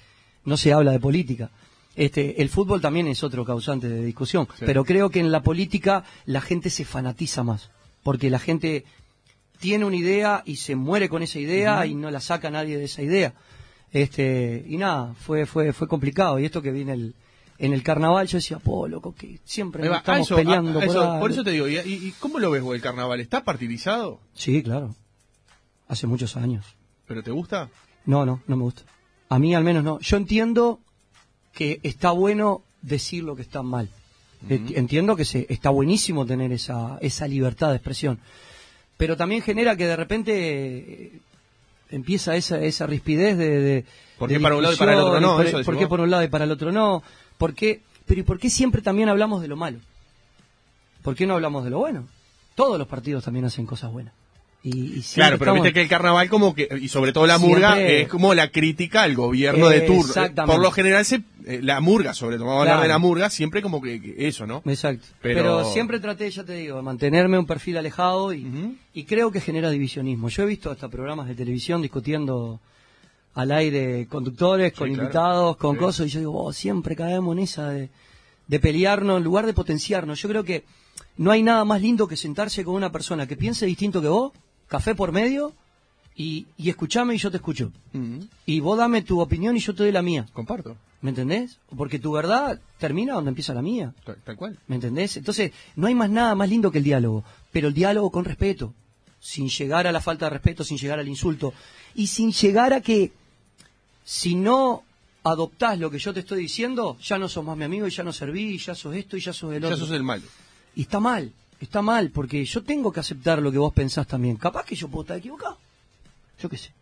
no se habla de política. Este, el fútbol también es otro causante de discusión, Sí. pero creo que en la política la gente se fanatiza más, porque la gente tiene una idea y se muere con esa idea y no la saca nadie de esa idea. Este, y nada, fue, fue, fue complicado. Y esto que viene el, en el carnaval, yo decía, po, loco, que siempre nos va, estamos eso, peleando a- a por eso- algo". por eso te digo, ¿y, y- y cómo lo ves vos el carnaval? ¿Está partidizado? Sí, claro. Hace muchos años. ¿Pero te gusta? No, no, no me gusta. A mí al menos no. Yo entiendo que está bueno decir lo que está mal. Ent- Entiendo que se, está buenísimo tener esa, esa libertad de expresión. Pero también genera que de repente eh, empieza esa, esa rispidez de, de ¿Por qué de para un lado y para el otro no? ¿Por, Eso por qué por un lado y para el otro no? ¿Por qué? Pero ¿y por qué siempre también hablamos de lo malo? ¿Por qué no hablamos de lo bueno? Todos los partidos también hacen cosas buenas. Y, y Claro, pero estamos- viste que el carnaval como que, y sobre todo la murga, Siempre- es como la crítica al gobierno de turno. Exactamente. Por lo general, se, eh, la murga, sobre todo, vamos a hablar de la murga, siempre como que, que eso, ¿no? Exacto. Pero- Pero... siempre traté, ya te digo, de mantenerme un perfil alejado y, y creo que genera divisionismo. Yo he visto hasta programas de televisión discutiendo al aire conductores, con claro. invitados, con Sí. cosas, y yo digo, "Oh, siempre caemos en esa de, de pelearnos en lugar de potenciarnos. Yo creo que no hay nada más lindo que sentarse con una persona que piense distinto que vos, café por medio, y, y escuchame y yo te escucho. Y vos dame tu opinión y yo te doy la mía. Comparto, ¿Me entendés? Porque tu verdad termina donde empieza la mía. tal, tal cual. ¿Me entendés? Entonces, no hay más nada más lindo que el diálogo, pero el diálogo con respeto, sin llegar a la falta de respeto, sin llegar al insulto, y sin llegar a que si no adoptás lo que yo te estoy diciendo, ya no sos más mi amigo y ya no serví, y ya sos esto y ya sos el Ya otro. sos el malo. Y está mal, está mal, porque yo tengo que aceptar lo que vos pensás también. Capaz que yo puedo estar equivocado. Yo qué sé.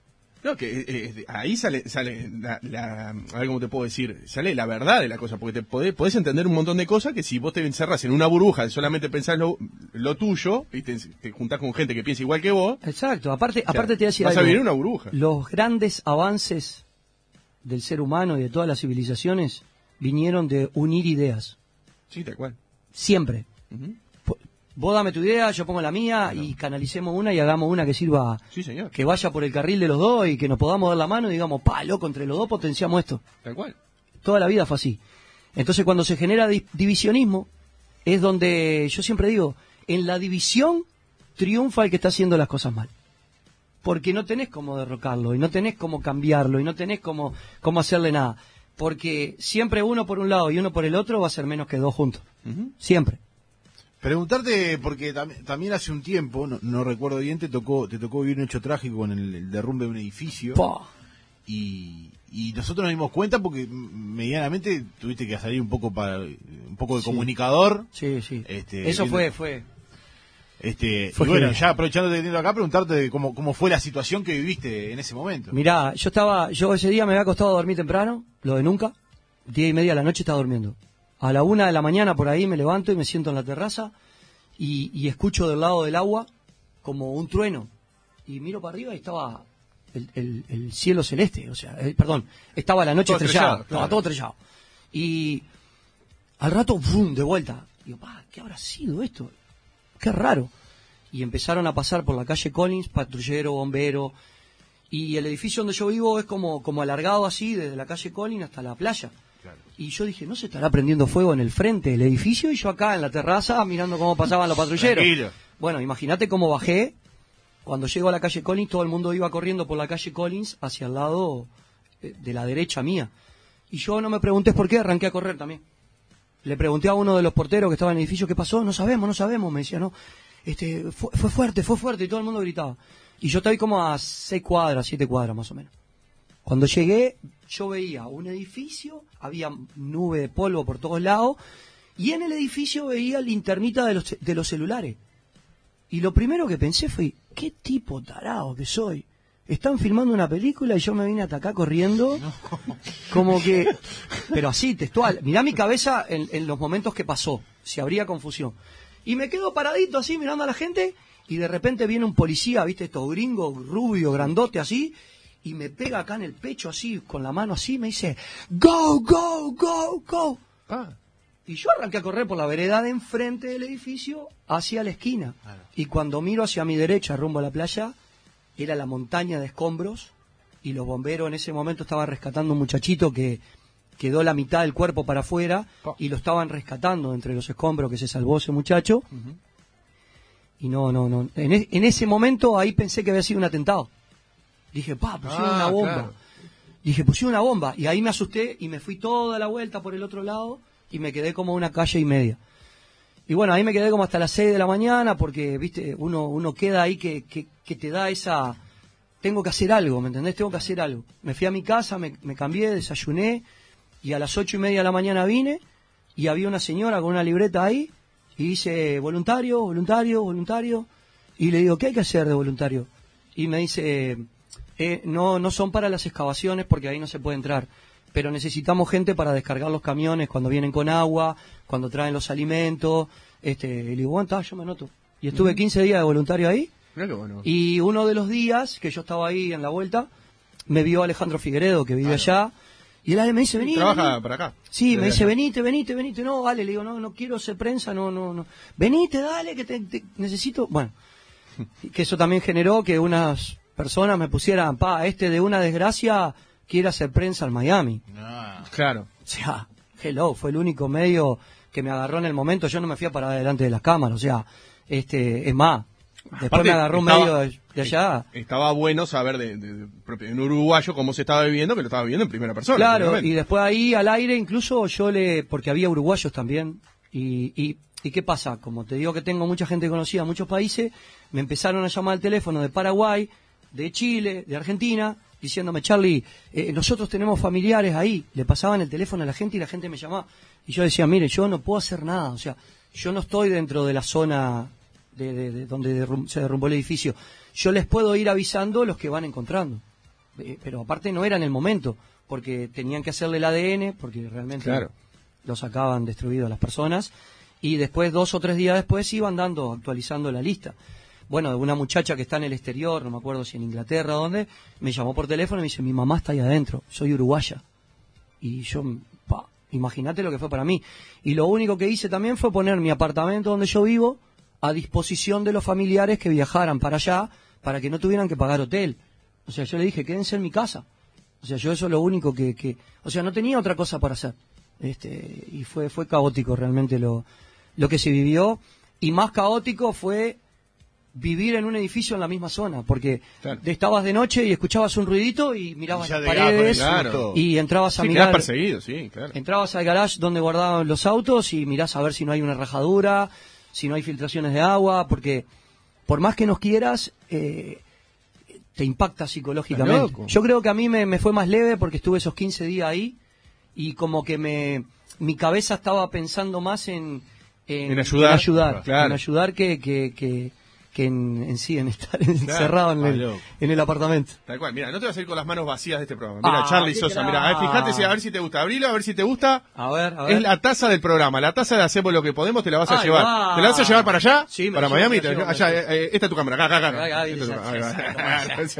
No, que eh, eh, ahí sale, sale la, la- a ver cómo te puedo decir, sale la verdad de la cosa, porque te podés, podés entender un montón de cosas que si vos te encerras en una burbuja de solamente pensás lo, lo tuyo y te, te juntás con gente que piensa igual que vos, Exacto, aparte, o sea, aparte te voy a decir vas a algo. vivir en una burbuja. Los grandes avances del ser humano y de todas las civilizaciones vinieron de unir ideas. Sí, tal cual. Siempre. Po- Vos dame tu idea, yo pongo la mía y canalicemos una y hagamos una que sirva, Sí, señor. que vaya por el carril de los dos y que nos podamos dar la mano y digamos, pa, loco, entre los dos potenciamos esto. Tal cual. Toda la vida fue así. Entonces cuando se genera di- divisionismo, es donde yo siempre digo, en la división triunfa el que está haciendo las cosas mal. Porque no tenés cómo derrocarlo, y no tenés cómo cambiarlo, y no tenés cómo, cómo hacerle nada. Porque siempre uno por un lado y uno por el otro va a ser menos que dos juntos. Siempre. Preguntarte, porque tam- también hace un tiempo, no, no recuerdo bien, te tocó, te tocó vivir un hecho trágico con el, el derrumbe de un edificio. Y, y nosotros nos dimos cuenta porque medianamente tuviste que salir un poco para un poco de Sí. comunicador. Sí, sí. Este, Eso fue, fue. Este, Fue y bueno, ya aprovechando de teniendo acá, preguntarte de cómo, cómo fue la situación que viviste en ese momento. Mirá, yo estaba, yo ese día me había acostado a dormir temprano, lo de nunca, diez y media de la noche estaba durmiendo. A la una de la mañana por ahí me levanto y me siento en la terraza y, y escucho del lado del agua como un trueno. Y miro para arriba y estaba el, el- el cielo celeste, o sea, eh, perdón, estaba la noche Todo estrellada, estrellado, claro. todo estrellado. Y al rato, ¡bum!, de vuelta. Digo, pa, ¿qué habrá sido esto? Qué raro. Y empezaron a pasar por la calle Collins, patrullero, bombero, y el edificio donde yo vivo es como, como alargado así, desde la calle Collins hasta la playa. Y yo dije, ¿no se estará prendiendo fuego en el frente del edificio? Y yo acá en la terraza mirando cómo pasaban los patrulleros. Tranquilo. Bueno, imagínate cómo bajé. Cuando llego a la calle Collins, todo el mundo iba corriendo por la calle Collins hacia el lado eh, de la derecha mía. Y yo no me pregunté por qué, arranqué a correr también. Le pregunté a uno de los porteros que estaba en el edificio, ¿qué pasó? No sabemos, no sabemos. Me decía, no, este, fue, fue fuerte, fue fuerte. Y todo el mundo gritaba. Y yo estaba como a seis cuadras, siete cuadras más o menos. Cuando llegué, yo veía un edificio, había nube de polvo por todos lados, y en el edificio veía linternita de los, de los celulares. Y lo primero que pensé fue, ¿qué tipo tarado que soy? Están filmando una película y yo me vine hasta acá corriendo, como que, pero así, textual. Mirá mi cabeza en, en los momentos que pasó, si habría confusión. Y me quedo paradito así mirando a la gente y de repente viene un policía, viste, estos gringos, rubio, grandote así, y me pega acá en el pecho así, con la mano así, me dice, go, go, go, go. Ah, Y yo arranqué a correr por la vereda de enfrente del edificio hacia la esquina. Y cuando miro hacia mi derecha, rumbo a la playa, era la montaña de escombros y los bomberos en ese momento estaban rescatando un muchachito que quedó la mitad del cuerpo para afuera y lo estaban rescatando entre los escombros que se salvó ese muchacho. Y no, no, no. En, e- en ese momento ahí pensé que había sido un atentado. Dije, pa, pusieron Ah, una bomba. claro. Dije, pusieron una bomba. Y ahí me asusté y me fui toda la vuelta por el otro lado y me quedé como una calle y media. Y bueno, ahí me quedé como hasta las 6 de la mañana porque, viste, uno, uno queda ahí que, que, que te da esa... Tengo que hacer algo, ¿me entendés? Tengo que hacer algo. Me fui a mi casa, me, me cambié, desayuné y a las ocho y media de la mañana vine y había una señora con una libreta ahí y dice, voluntario, voluntario, voluntario. Y le digo, ¿qué hay que hacer de voluntario? Y me dice, eh, no, no son para las excavaciones porque ahí no se puede entrar, pero necesitamos gente para descargar los camiones cuando vienen con agua, cuando traen los alimentos. Este, y le digo, bueno, yo me anoto. Y estuve 15 días de voluntario ahí bueno. y uno de los días que yo estaba ahí en la vuelta, me vio Alejandro Figueredo, que vive allá, y él me dice, vení. Trabaja vení". para acá. Sí, me dice, allá. venite, venite, venite. No, vale, le digo, no, no quiero ser prensa, no, no, no. Venite, dale, que te, te- necesito. Bueno, que eso también generó que unas personas me pusieran, pa, este de una desgracia quiere hacer prensa en Miami. No. Claro. O sea, hello, fue el único medio que me agarró en el momento. Yo no me fui a parar delante de las cámaras, o sea, este, es más, después Aparte, me agarró un estaba- medio de, de allá. Estaba bueno saber de, de- de- en uruguayo cómo se estaba viviendo, que lo estaba viviendo en primera persona. Claro, y después ahí al aire incluso yo le, porque había uruguayos también, y, y, ¿y qué pasa? Como te digo que tengo mucha gente conocida en muchos países, me empezaron a llamar al teléfono de Paraguay, de Chile, de Argentina, diciéndome, Charlie, eh, nosotros tenemos familiares ahí, le pasaban el teléfono a la gente y la gente me llamaba, y yo decía, mire, yo no puedo hacer nada, o sea, yo no estoy dentro de la zona de, de- de donde derrum- se derrumbó el edificio, yo les puedo ir avisando los que van encontrando. Eh, pero aparte no era en el momento, porque tenían que hacerle el ADN, porque realmente Claro. lo sacaban destruido a las personas, y después, dos o tres días después, iban dando, actualizando la lista. Bueno, de una muchacha que está en el exterior, no me acuerdo si en Inglaterra o dónde, me llamó por teléfono y me dice, mi mamá está ahí adentro, soy uruguaya. Y yo, imagínate lo que fue para mí. Y lo único que hice también fue poner mi apartamento donde yo vivo a disposición de los familiares que viajaran para allá, para que no tuvieran que pagar hotel. O sea, yo le dije, quédense en mi casa. O sea, yo eso es lo único que, que... O sea, no tenía otra cosa para hacer. Este, y fue, fue caótico realmente lo, lo que se vivió. Y más caótico fue vivir en un edificio en la misma zona, porque Claro. estabas de noche y escuchabas un ruidito y mirabas Y las paredes Claro. y entrabas a Sí, mirar perseguido, sí, claro. Entrabas al garage donde guardaban los autos y mirás a ver si no hay una rajadura, si no hay filtraciones de agua, porque por más que nos quieras, eh, te impacta psicológicamente. Yo creo que a mí me, me fue más leve porque estuve esos 15 días ahí y como que me mi cabeza estaba pensando más en, En ayudar. ayudar, en ayudar que, que, que, que en, en sí, en estar encerrado en, el, loco. en el apartamento. Tal cual, mira, no te vas a ir con las manos vacías de este programa. Mira, Ah, Charlie Sosa, mira, a ver, fíjate si, a ver si te gusta. Abrilo, a ver si te gusta. A ver, a ver. Es la taza del programa, la taza de Hacemos lo que podemos, te la vas a llevar. va. ¿Te la vas a llevar para allá? Sí, me para llevo, Miami. te- llevo, allá, eh, eh, esta es tu cámara, acá, acá.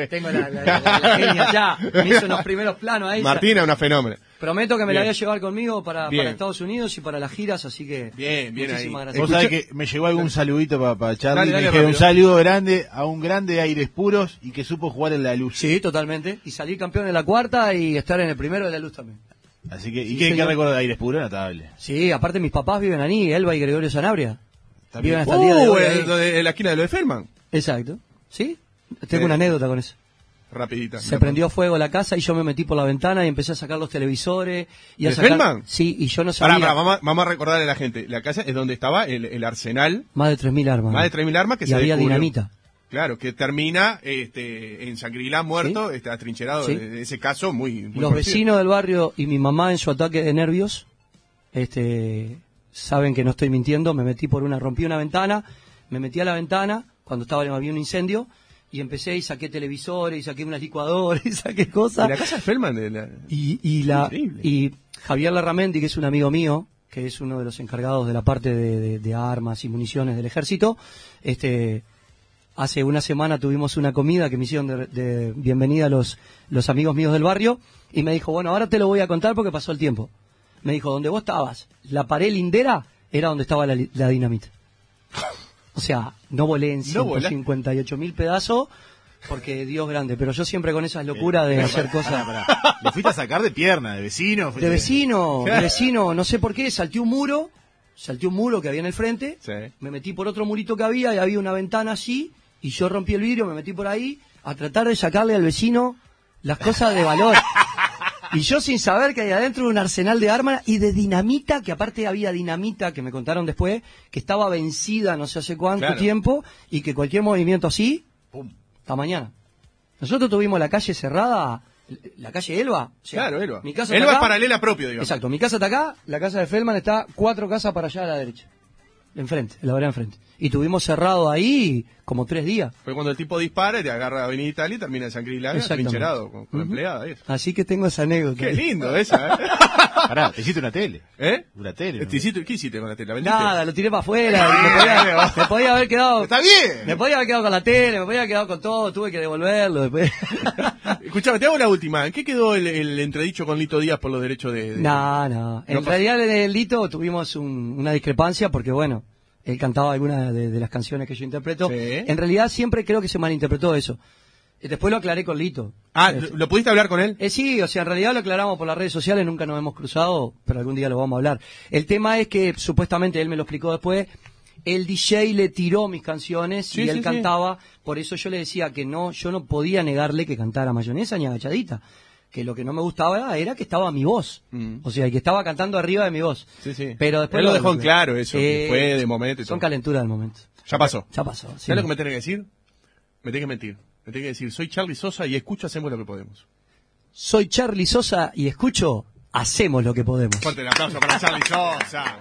Tengo la, la, la- la genia ya. Me hizo unos primeros planos ahí. Martina, una fenómena. Prometo que me la voy a llevar conmigo para, para Estados Unidos y para las giras, así que. Bien, bien muchísimas ahí. gracias. Vos sabés que me llegó algún saludito para Charlie. Dale, me dale, dijeron un saludo grande a un grande Aires Puros y que supo jugar en la luz. Sí, totalmente. Y salir campeón en la cuarta y estar en el primero de la luz también. Así que, ¿y Sí, qué, qué recuerdo de Aires Puros? Notable. Sí, aparte mis papás viven ahí, Elba y Gregorio Sanabria. También. Viven hasta el día de Uh, hoy. en, de- en la esquina de lo de Feldman. Exacto. ¿Sí? Tengo Sí. una anécdota con eso. Rapidita. Se prendió fuego la casa y yo me metí por la ventana y empecé a sacar los televisores. Y a ¿De sacar... Feldman? Sí, y yo no sabía. Pará, pará, vamos, a- vamos a recordarle a la gente. La casa es donde estaba el, el arsenal, Más de 3.000 armas. más de 3.000 armas que y se había descubrió. dinamita. Claro, que termina este, en Sangrilá muerto, Sí. está atrincherado Sí. ese caso muy, muy Los vecinos del barrio y mi mamá en su ataque de nervios, este, saben que no estoy mintiendo, me metí por una, rompí una ventana, me metí a la ventana cuando estaba había un incendio y empecé y saqué televisores y saqué unas licuadoras y saqué ¿Y cosas. la casa de Feldman? De la... Y, y la, y Javier Larramendi, que es un amigo mío, que es uno de los encargados de la parte de, de- de armas y municiones del ejército, este, hace una semana tuvimos una comida que me hicieron de, de bienvenida a los, los amigos míos del barrio y me dijo, bueno, ahora te lo voy a contar porque pasó el tiempo. Me dijo, donde vos estabas, la pared lindera era donde estaba la, la dinamita. O sea, no volé en No volaste. 158 mil pedazos porque Dios grande, pero yo siempre con esas locuras de hacer cosas... Le fuiste a sacar de pierna, de vecino. De vecino, de vecino, no sé por qué, salté un muro, salté un muro que había en el frente, Sí. me metí por otro murito que había y había una ventana así, y yo rompí el vidrio, me metí por ahí a tratar de sacarle al vecino las cosas de valor. Y yo sin saber que hay adentro un arsenal de armas y de dinamita, que aparte había dinamita, que me contaron después, que estaba vencida no sé hace cuánto Claro. tiempo, y que cualquier movimiento así, Pum. hasta mañana. Nosotros tuvimos la calle cerrada, la calle Elba. o sea, Claro, Elba. Mi casa Elba está es acá. paralela propio, digamos. Exacto, mi casa está acá, la casa de Feldman está cuatro casas para allá a la derecha. Enfrente, en la vereda enfrente. Y tuvimos cerrado ahí como tres días. Fue cuando el tipo dispara y te agarra Avenida Italia y termina en San Exactamente. trincherado con, con empleada. eso. Así que tengo esa anécdota. Qué lindo esa, ¿eh? Pará, te hiciste una tele. ¿Eh? Una tele. ¿no? ¿Te hiciste- ¿Qué hiciste con la? ¿Vendiste? Nada, lo tiré para afuera. me, podía, me podía haber quedado. Está bien. Me podía haber quedado con la tele, me podía haber quedado con todo, tuve que devolverlo después. Escuchame, te hago la última. ¿En qué quedó el, el entredicho con Lito Díaz por los derechos de...? de- No, no. En No pasa- realidad en el Lito tuvimos un- una discrepancia porque, bueno, él cantaba algunas de, de las canciones que yo interpreto. Sí. En realidad siempre creo que se malinterpretó eso. Eh, Después lo aclaré con Lito. Ah, ¿lo, pudiste hablar con él? eh, sí, o sea, en realidad lo aclaramos por las redes sociales, nunca nos hemos cruzado, pero algún día lo vamos a hablar. El tema es que supuestamente él me lo explicó después. El DJ le tiró mis canciones Sí, y él sí. cantaba, por eso yo le decía que no, yo no podía negarle que cantara mayonesa ni agachadita. Que lo que no me gustaba era que estaba mi voz. Mm. O sea, que estaba cantando arriba de mi voz. Sí, sí. Pero después Él lo dejó en claro eso, que Eh, fue de momento y Son todo. calenturas del momento. Ya pasó. Ya pasó. sí. ¿Sabes lo que me tenés que decir? Me tenés que mentir. Me tenés que decir, soy Charlie Sosa y escucho Hacemos lo que podemos. Soy Charlie Sosa y escucho Hacemos lo que podemos. Fuerte el aplauso para Charlie Sosa.